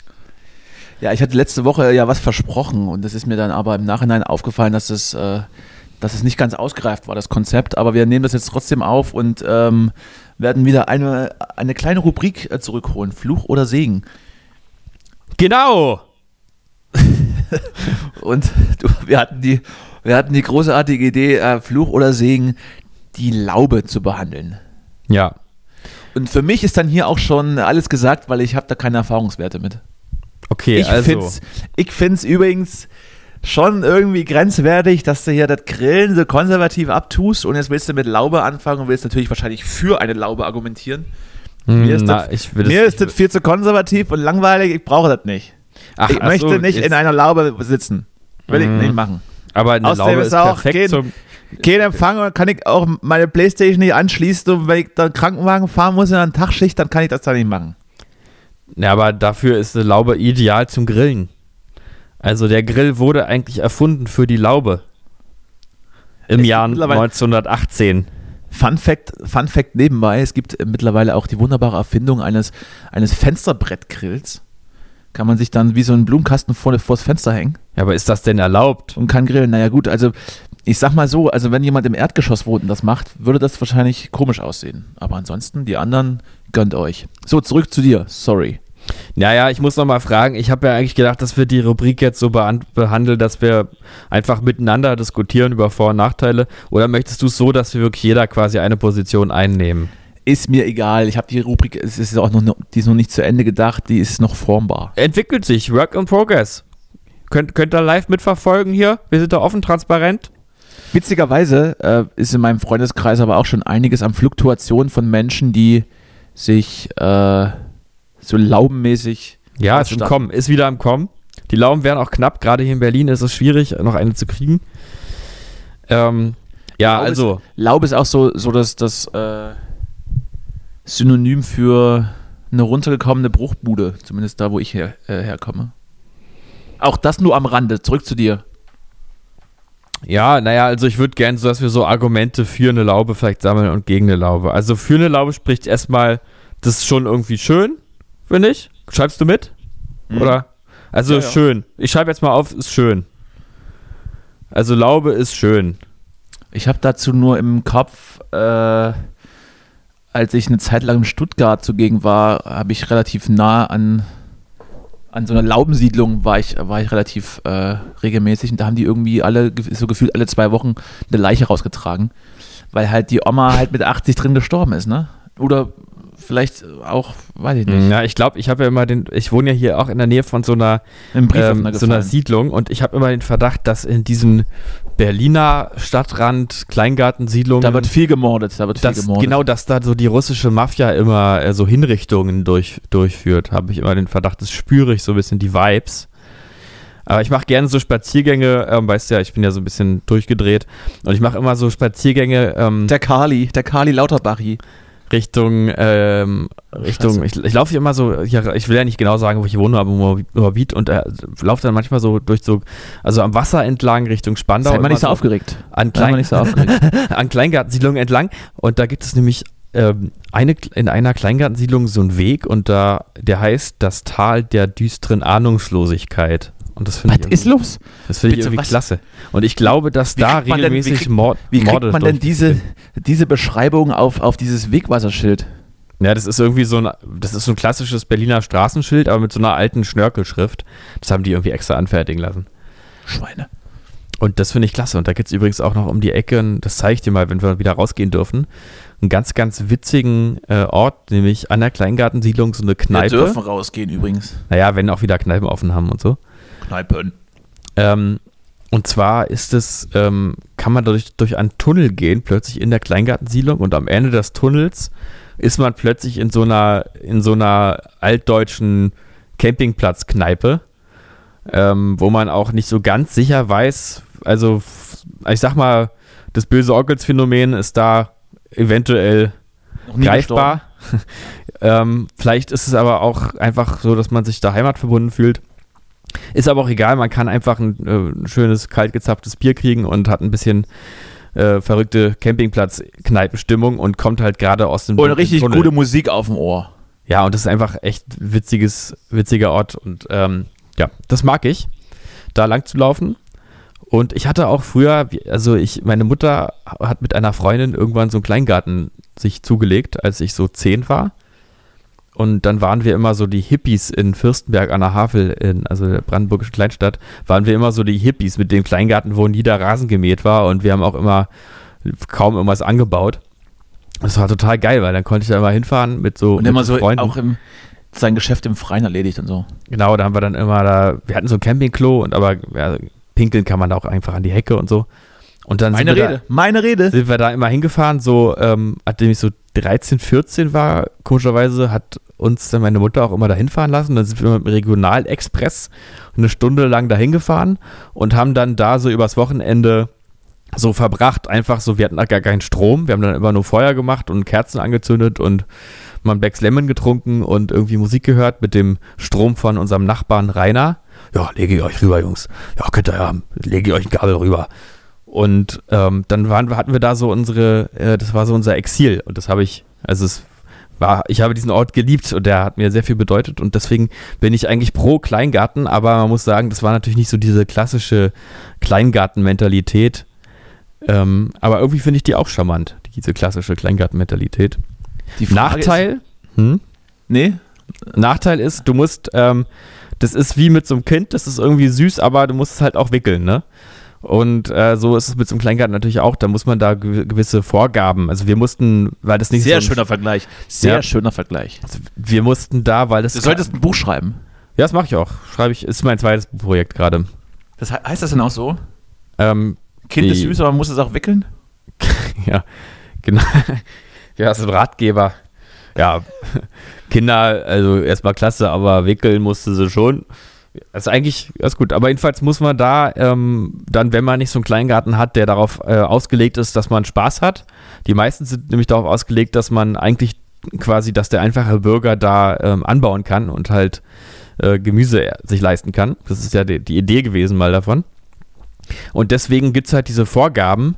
Ja, ich hatte letzte Woche ja was versprochen und das ist mir dann aber im Nachhinein aufgefallen, dass es, äh, dass es nicht ganz ausgereift war, das Konzept. Aber wir nehmen das jetzt trotzdem auf und ähm, werden wieder eine, eine kleine Rubrik äh, zurückholen. Fluch oder Segen. Genau! Und du, wir, hatten die, wir hatten die großartige Idee, äh, Fluch oder Segen, die Laube zu behandeln. Ja, Und für mich ist dann hier auch schon alles gesagt, weil ich habe da keine Erfahrungswerte mit. okay, ich also. find's, ich find's übrigens schon irgendwie grenzwertig, dass du hier das Grillen so konservativ abtust und jetzt willst du mit Laube anfangen und willst natürlich wahrscheinlich für eine Laube argumentieren. Hm, Mir ist, na, das, mir das, ist das viel zu konservativ und langweilig, ich brauche das nicht. Ach, ich ach möchte so, nicht in einer Laube sitzen. Will ich Mhm. nicht machen. Aber eine Außerdem Laube ist auch perfekt kein-. Kein Empfang und kann ich auch meine Playstation nicht anschließen und wenn ich dann Krankenwagen fahren muss in einer Tagschicht, dann kann ich das da nicht machen. Ja, aber dafür ist eine Laube ideal zum Grillen. Also der Grill wurde eigentlich erfunden für die Laube. Im Es Jahr mittlerweile- 1918. Fun Fact, Fun Fact nebenbei, es gibt äh, mittlerweile auch die wunderbare Erfindung eines, eines Fensterbrettgrills. Kann man sich dann wie so einen Blumenkasten vor, vors Fenster hängen Ja, aber ist das denn erlaubt? und kann grillen. Naja gut, also ich sag mal so, also wenn jemand im Erdgeschoss wohnt und das macht, würde das wahrscheinlich komisch aussehen. Aber ansonsten, die anderen, gönnt euch. So, zurück zu dir, sorry. Naja, ich muss noch mal fragen. Ich habe ja eigentlich gedacht, dass wir die Rubrik jetzt so behan- behandeln, dass wir einfach miteinander diskutieren über Vor- und Nachteile. Oder möchtest du es so, dass wir wirklich jeder quasi eine Position einnehmen? Ist mir egal, ich habe die Rubrik, es ist auch noch, die ist noch nicht zu Ende gedacht, die ist noch formbar. Entwickelt sich, Work in Progress. Könnt, könnt ihr live mitverfolgen hier? Wir sind da offen, transparent. Witzigerweise äh, ist in meinem Freundeskreis aber auch schon einiges an Fluktuation von Menschen, die sich äh, so laubenmäßig. Ja, ist im. Kommen, ist wieder im Kommen. Die Lauben werden auch knapp, gerade hier in Berlin ist es schwierig, noch eine zu kriegen. Ähm, ja, Laube also, Laube ist auch so, so das, das äh, Synonym für eine runtergekommene Bruchbude, zumindest da, wo ich her, äh, herkomme. Auch das nur am Rande. Zurück zu dir. ja, naja, also ich würde gerne so, dass wir so Argumente für eine Laube vielleicht sammeln und gegen eine Laube. Also für eine Laube spricht erstmal, das ist schon irgendwie schön, finde ich. Schreibst du mit? Oder? Also Ja, ja. schön. Ich schreibe jetzt mal auf, ist schön. Also Laube ist schön. Ich habe dazu nur im Kopf, äh, als ich eine Zeit lang in Stuttgart zugegen war, habe ich relativ nah an, an so einer Laubensiedlung war ich, war ich relativ äh, regelmäßig und da haben die irgendwie alle, so gefühlt alle zwei Wochen eine Leiche rausgetragen, weil halt die Oma halt mit 80 drin gestorben ist, ne? Oder vielleicht auch, weiß ich nicht, Ja, ich glaube, ich habe ja immer den, ich wohne ja hier auch in der Nähe von so einer ähm, so einer. Siedlung und ich habe immer den Verdacht, dass in diesen Berliner Stadtrand Kleingartensiedlungen Da wird viel gemordet, da wird viel dass, gemordet. genau, dass da so die russische Mafia immer äh, so Hinrichtungen durch, durchführt, habe ich immer den Verdacht, das spüre ich so ein bisschen die Vibes. Aber ich mache gerne so Spaziergänge, ähm, weißt ja, ich bin ja so ein bisschen durchgedreht und ich mache immer so Spaziergänge ähm, Der Kali, der Kali Lauterbachi. Richtung, ähm, Richtung, ich, ich laufe hier immer so, hier, ich will ja nicht genau sagen, wo ich wohne, aber Moabit und äh, laufe dann manchmal so durch so, also am Wasser entlang Richtung Spandau. Sei mal nicht so aufgeregt. An, Klein, nicht so aufgeregt. an Kleingartensiedlungen entlang und da gibt es nämlich ähm, eine, in einer Kleingartensiedlung so einen Weg und da, der heißt das Tal der düsteren Ahnungslosigkeit. Und das finde Was ich, ist los? das finde ich irgendwie was? klasse. Und ich glaube, dass Wie da man denn- wie regelmäßig kriegt- Mord, Wie kriegt Morde man denn diese, diese Beschreibung auf, auf dieses Wegwasserschild? Ja, das ist irgendwie so ein, das ist so ein klassisches Berliner Straßenschild, aber mit so einer alten Schnörkelschrift. Das haben die irgendwie extra anfertigen lassen. Schweine. Und das finde ich klasse. Und da gibt es übrigens auch noch um die Ecke, und das zeige ich dir mal, wenn wir wieder rausgehen dürfen, einen ganz, ganz witzigen äh, Ort, nämlich an der Kleingartensiedlung so eine Wir Kneipe. dürfen rausgehen übrigens. Naja, wenn auch wieder Kneipen offen haben und so. Kneipen. Ähm, und zwar ist es, ähm, kann man durch, durch einen Tunnel gehen, plötzlich in der Kleingartensiedlung und am Ende des Tunnels ist man plötzlich in so einer, in so einer altdeutschen Campingplatzkneipe, ähm, wo man auch nicht so ganz sicher weiß, also ich sag mal, das böse Onkelsphänomen ist da eventuell greifbar. ähm, vielleicht ist es aber auch einfach so, dass man sich da heimatverbunden fühlt. Ist aber auch egal, man kann einfach ein, äh, schönes, kalt gezapftes Bier kriegen und hat ein bisschen äh, verrückte Campingplatz-Kneipenstimmung und kommt halt gerade aus dem Und richtig Tunnel. gute Musik auf dem Ohr. Ja, und das ist einfach echt witziges, witziger Ort und ähm, ja, das mag ich, da lang zu laufen. Und ich hatte auch früher, also ich, meine Mutter hat mit einer Freundin irgendwann so einen Kleingarten sich zugelegt, als ich so zehn war. Und dann waren wir immer so die Hippies in Fürstenberg an der Havel, in, also der brandenburgischen Kleinstadt, waren wir immer so die Hippies mit dem Kleingarten, wo nie der Rasen gemäht war und wir haben auch immer kaum irgendwas angebaut. Das war total geil, weil dann konnte ich da immer hinfahren mit so Und mit immer so Freunden. auch im, sein Geschäft im Freien erledigt und so. Genau, da haben wir dann immer da, wir hatten so ein Campingklo und aber ja, pinkeln kann man da auch einfach an die Hecke und so. Und dann Meine Rede, meine Da, Rede. sind wir da immer hingefahren, so, ähm, nachdem ich so 13, 14 war, komischerweise hat uns dann meine Mutter auch immer dahin fahren lassen. Dann sind wir mit dem Regionalexpress eine Stunde lang dahin gefahren und haben dann da so übers Wochenende so verbracht, einfach so, wir hatten gar keinen Strom, wir haben dann immer nur Feuer gemacht und Kerzen angezündet und mal Becks Lemon getrunken und irgendwie Musik gehört mit dem Strom von unserem Nachbarn Rainer. Ja, lege ich euch rüber, Jungs. Ja, könnt ihr ja, lege ich euch ein Kabel rüber. Und ähm, dann waren, hatten wir da so unsere, äh, das war so unser Exil und das habe ich, also es war, ich habe diesen Ort geliebt und der hat mir sehr viel bedeutet und deswegen bin ich eigentlich pro Kleingarten, aber man muss sagen, das war natürlich nicht so diese klassische Kleingartenmentalität. Ähm, aber irgendwie finde ich die auch charmant, diese klassische Kleingartenmentalität. Nachteil? Hm? Ist, nee, Nachteil ist, du musst, ähm, das ist wie mit so einem Kind, das ist irgendwie süß, aber du musst es halt auch wickeln, ne? Und äh, so ist es mit so einem Kleingarten natürlich auch, da muss man da gew- gewisse Vorgaben, also wir mussten, weil das nicht sehr so schöner Vergleich. Sehr Ja. schöner Vergleich. also wir mussten da, weil das Du solltest ein Buch schreiben. ja, das mache ich auch, schreibe ich, ist mein zweites Projekt gerade. Das he- heißt das denn auch so? Ähm, Kind ist süß, aber man muss es auch wickeln? ja, genau, ja, so ein Ratgeber, ja, Kinder, also erstmal klasse, aber wickeln musste sie schon. Ist eigentlich ganz gut. Aber jedenfalls muss man da ähm, dann, wenn man nicht so einen Kleingarten hat, der darauf äh, ausgelegt ist, dass man Spaß hat. Die meisten sind nämlich darauf ausgelegt, dass man eigentlich quasi, dass der einfache Bürger da ähm, anbauen kann und halt äh, Gemüse sich leisten kann. Das ist ja die, die Idee gewesen mal davon. Und deswegen gibt es halt diese Vorgaben,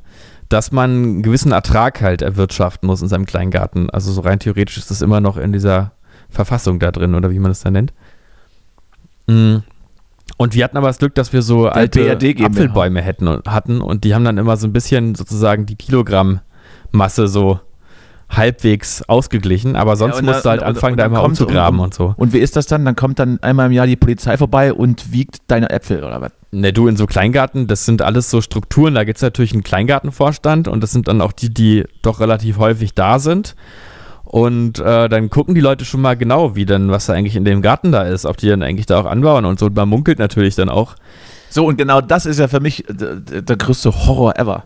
dass man einen gewissen Ertrag halt erwirtschaften muss in seinem Kleingarten. Also so rein theoretisch ist das immer noch in dieser Verfassung da drin oder wie man das da nennt. Mm. Und wir hatten aber das Glück, dass wir so alte BRD GmbH. Apfelbäume hätten und, hatten und die haben dann immer so ein bisschen sozusagen die Kilogrammmasse so halbwegs ausgeglichen, aber sonst und musst da- du halt und- anfangen, und da immer umzugraben und- und so. Und wie ist das dann? Dann kommt dann einmal im Jahr die Polizei vorbei und wiegt deine Äpfel oder was? Ne, du in so Kleingarten, das sind alles so Strukturen, da gibt es natürlich einen Kleingartenvorstand und das sind dann auch die, die doch relativ häufig da sind. Und äh, dann gucken die Leute schon mal genau, wie denn, was da eigentlich in dem Garten da ist, ob die dann eigentlich da auch anbauen und so. Und man munkelt natürlich dann auch. So, und genau das ist ja für mich der, der größte Horror ever.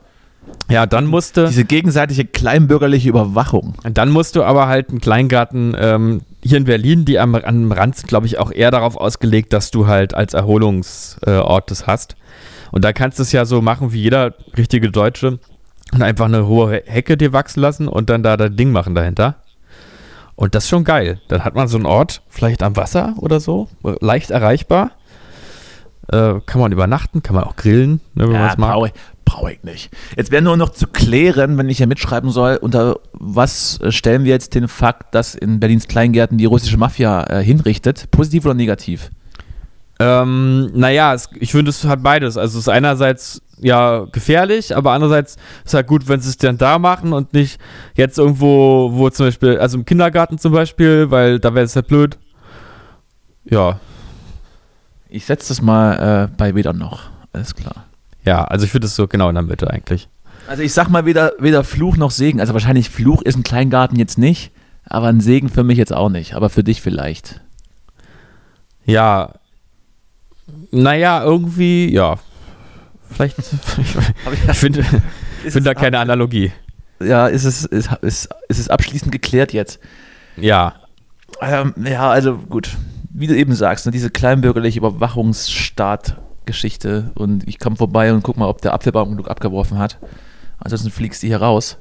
Ja, dann musste, Diese gegenseitige kleinbürgerliche Überwachung. dann musst du aber halt einen Kleingarten, ähm, hier in Berlin, die am, am Rand sind, glaube ich, auch eher darauf ausgelegt, dass du halt als Erholungsort äh, das hast. Und da kannst du es ja so machen wie jeder richtige Deutsche und einfach eine hohe He- Hecke dir wachsen lassen und dann da das Ding machen dahinter. Und das ist schon geil. Dann hat man so einen Ort, vielleicht am Wasser oder so, leicht erreichbar. Äh, kann man übernachten, kann man auch grillen, ne, wenn man es mag. brauche ich, brauch ich nicht. Jetzt wäre nur noch zu klären, wenn ich hier mitschreiben soll, unter was äh, stellen wir jetzt den Fakt, dass in Berlins Kleingärten die russische Mafia äh, hinrichtet? Positiv oder negativ? Ähm, naja, es, ich finde, es hat beides. Also es ist einerseits ja gefährlich, aber andererseits ist halt gut, wenn sie es dann da machen und nicht jetzt irgendwo, wo zum Beispiel, also im Kindergarten zum Beispiel, weil da wäre es halt blöd. Ja, Ich setze das mal äh, bei weder noch. Alles klar. ja, also ich finde es so genau in der Mitte eigentlich. Also ich sag mal weder, weder Fluch noch Segen. Also wahrscheinlich Fluch ist ein Kleingarten jetzt nicht, aber ein Segen für mich jetzt auch nicht. Aber für dich vielleicht. Ja, naja, irgendwie, ja, vielleicht, ich finde find da keine Analogie. Ja, ist es, ist, ist, ist es abschließend geklärt jetzt. Ja, Ähm, ja, also gut. Wie du eben sagst, ne, diese kleinbürgerliche Überwachungsstaat-Geschichte und ich komme vorbei und guck mal, ob der Apfelbaum genug abgeworfen hat. Ansonsten fliegst du hier raus.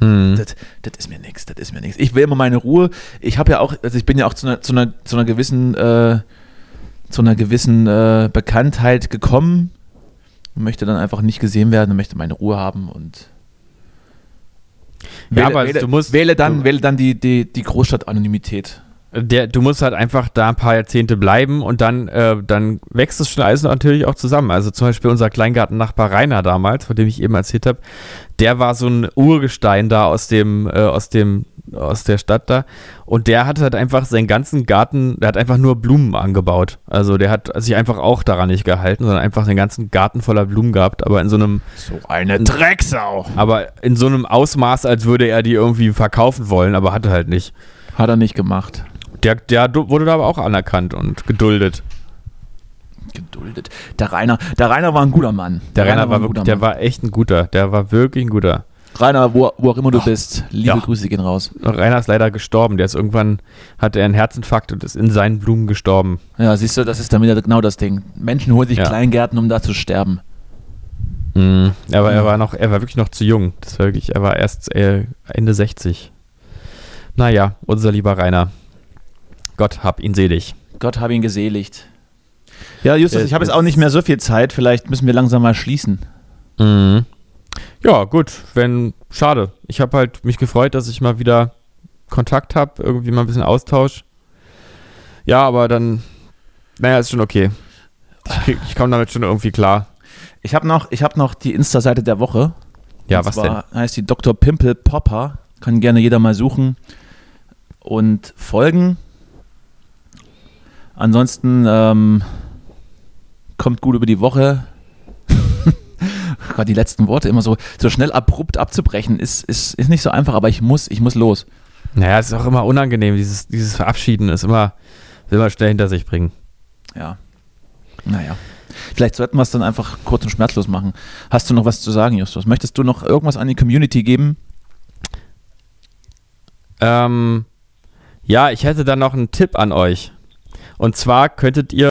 hm. Das, das ist mir nichts, das ist mir nichts. Ich will immer meine Ruhe. Ich habe ja auch, also ich bin ja auch zu einer, zu einer, zu einer gewissen, äh, zu einer gewissen äh, Bekanntheit gekommen und möchte dann einfach nicht gesehen werden und möchte meine Ruhe haben und Ja, aber wähle, du musst- wähle dann, du- wähle dann die, die, die Großstadt-Anonymität. Der, du musst halt einfach da ein paar Jahrzehnte bleiben und dann, äh, dann wächst das schon alles natürlich auch zusammen. Also zum Beispiel unser Kleingartennachbar Rainer damals, von dem ich eben erzählt habe, der war so ein Urgestein da aus dem, äh, aus dem, aus der Stadt da. Und der hat halt einfach seinen ganzen Garten, der hat einfach nur Blumen angebaut. Also der hat sich einfach auch daran nicht gehalten, sondern einfach den ganzen Garten voller Blumen gehabt, aber in so einem, So eine Drecksau. aber in so einem Ausmaß, als würde er die irgendwie verkaufen wollen, aber hatte halt nicht. Hat er nicht gemacht. Der, der wurde da aber auch anerkannt und geduldet. Geduldet. Der Rainer, der Rainer war ein guter Mann. Der Rainer war ein wirklich, guter der Mann. war echt ein guter. Der war wirklich ein guter. Rainer, wo, wo auch immer du bist, liebe Ja. Grüße gehen raus. Rainer ist leider gestorben. Der ist irgendwann, hatte er einen Herzinfarkt und ist in seinen Blumen gestorben. Ja, siehst du, das ist dann wieder genau das Ding. Menschen holen sich Ja. Kleingärten, um da zu sterben. Mhm. Aber er war noch, er war wirklich noch zu jung. Das war wirklich, er war erst äh, Ende 60. Naja, unser lieber Rainer. Gott hab ihn selig. Gott habe ihn geseligt. Ja, Justus, Äh, ich habe jetzt auch nicht mehr so viel Zeit. Vielleicht müssen wir langsam mal schließen. Mhm. Ja, gut, wenn, schade. Ich habe halt mich gefreut, dass ich mal wieder Kontakt habe, irgendwie mal ein bisschen Austausch. Ja, aber dann, naja, ist schon okay. Ich, krieg- ich komme damit schon irgendwie klar. Ich habe noch, ich hab noch die Insta-Seite der Woche. Ja, Und was denn? zwar heißt die Dr. Pimple Popper. Kann gerne jeder mal suchen und folgen. Ansonsten ähm, kommt gut über die Woche. Gott, die letzten Worte immer so, so schnell abrupt abzubrechen, ist, ist, ist nicht so einfach, aber ich muss, ich muss los. Naja, es ist auch immer unangenehm. Dieses, dieses Verabschieden ist immer, will man schnell hinter sich bringen. Ja. Naja. Vielleicht sollten wir es dann einfach kurz und schmerzlos machen. Hast du noch was zu sagen, Justus? Möchtest du noch irgendwas an die Community geben? Ähm, ja, ich hätte dann noch einen Tipp an euch. Und zwar könntet ihr.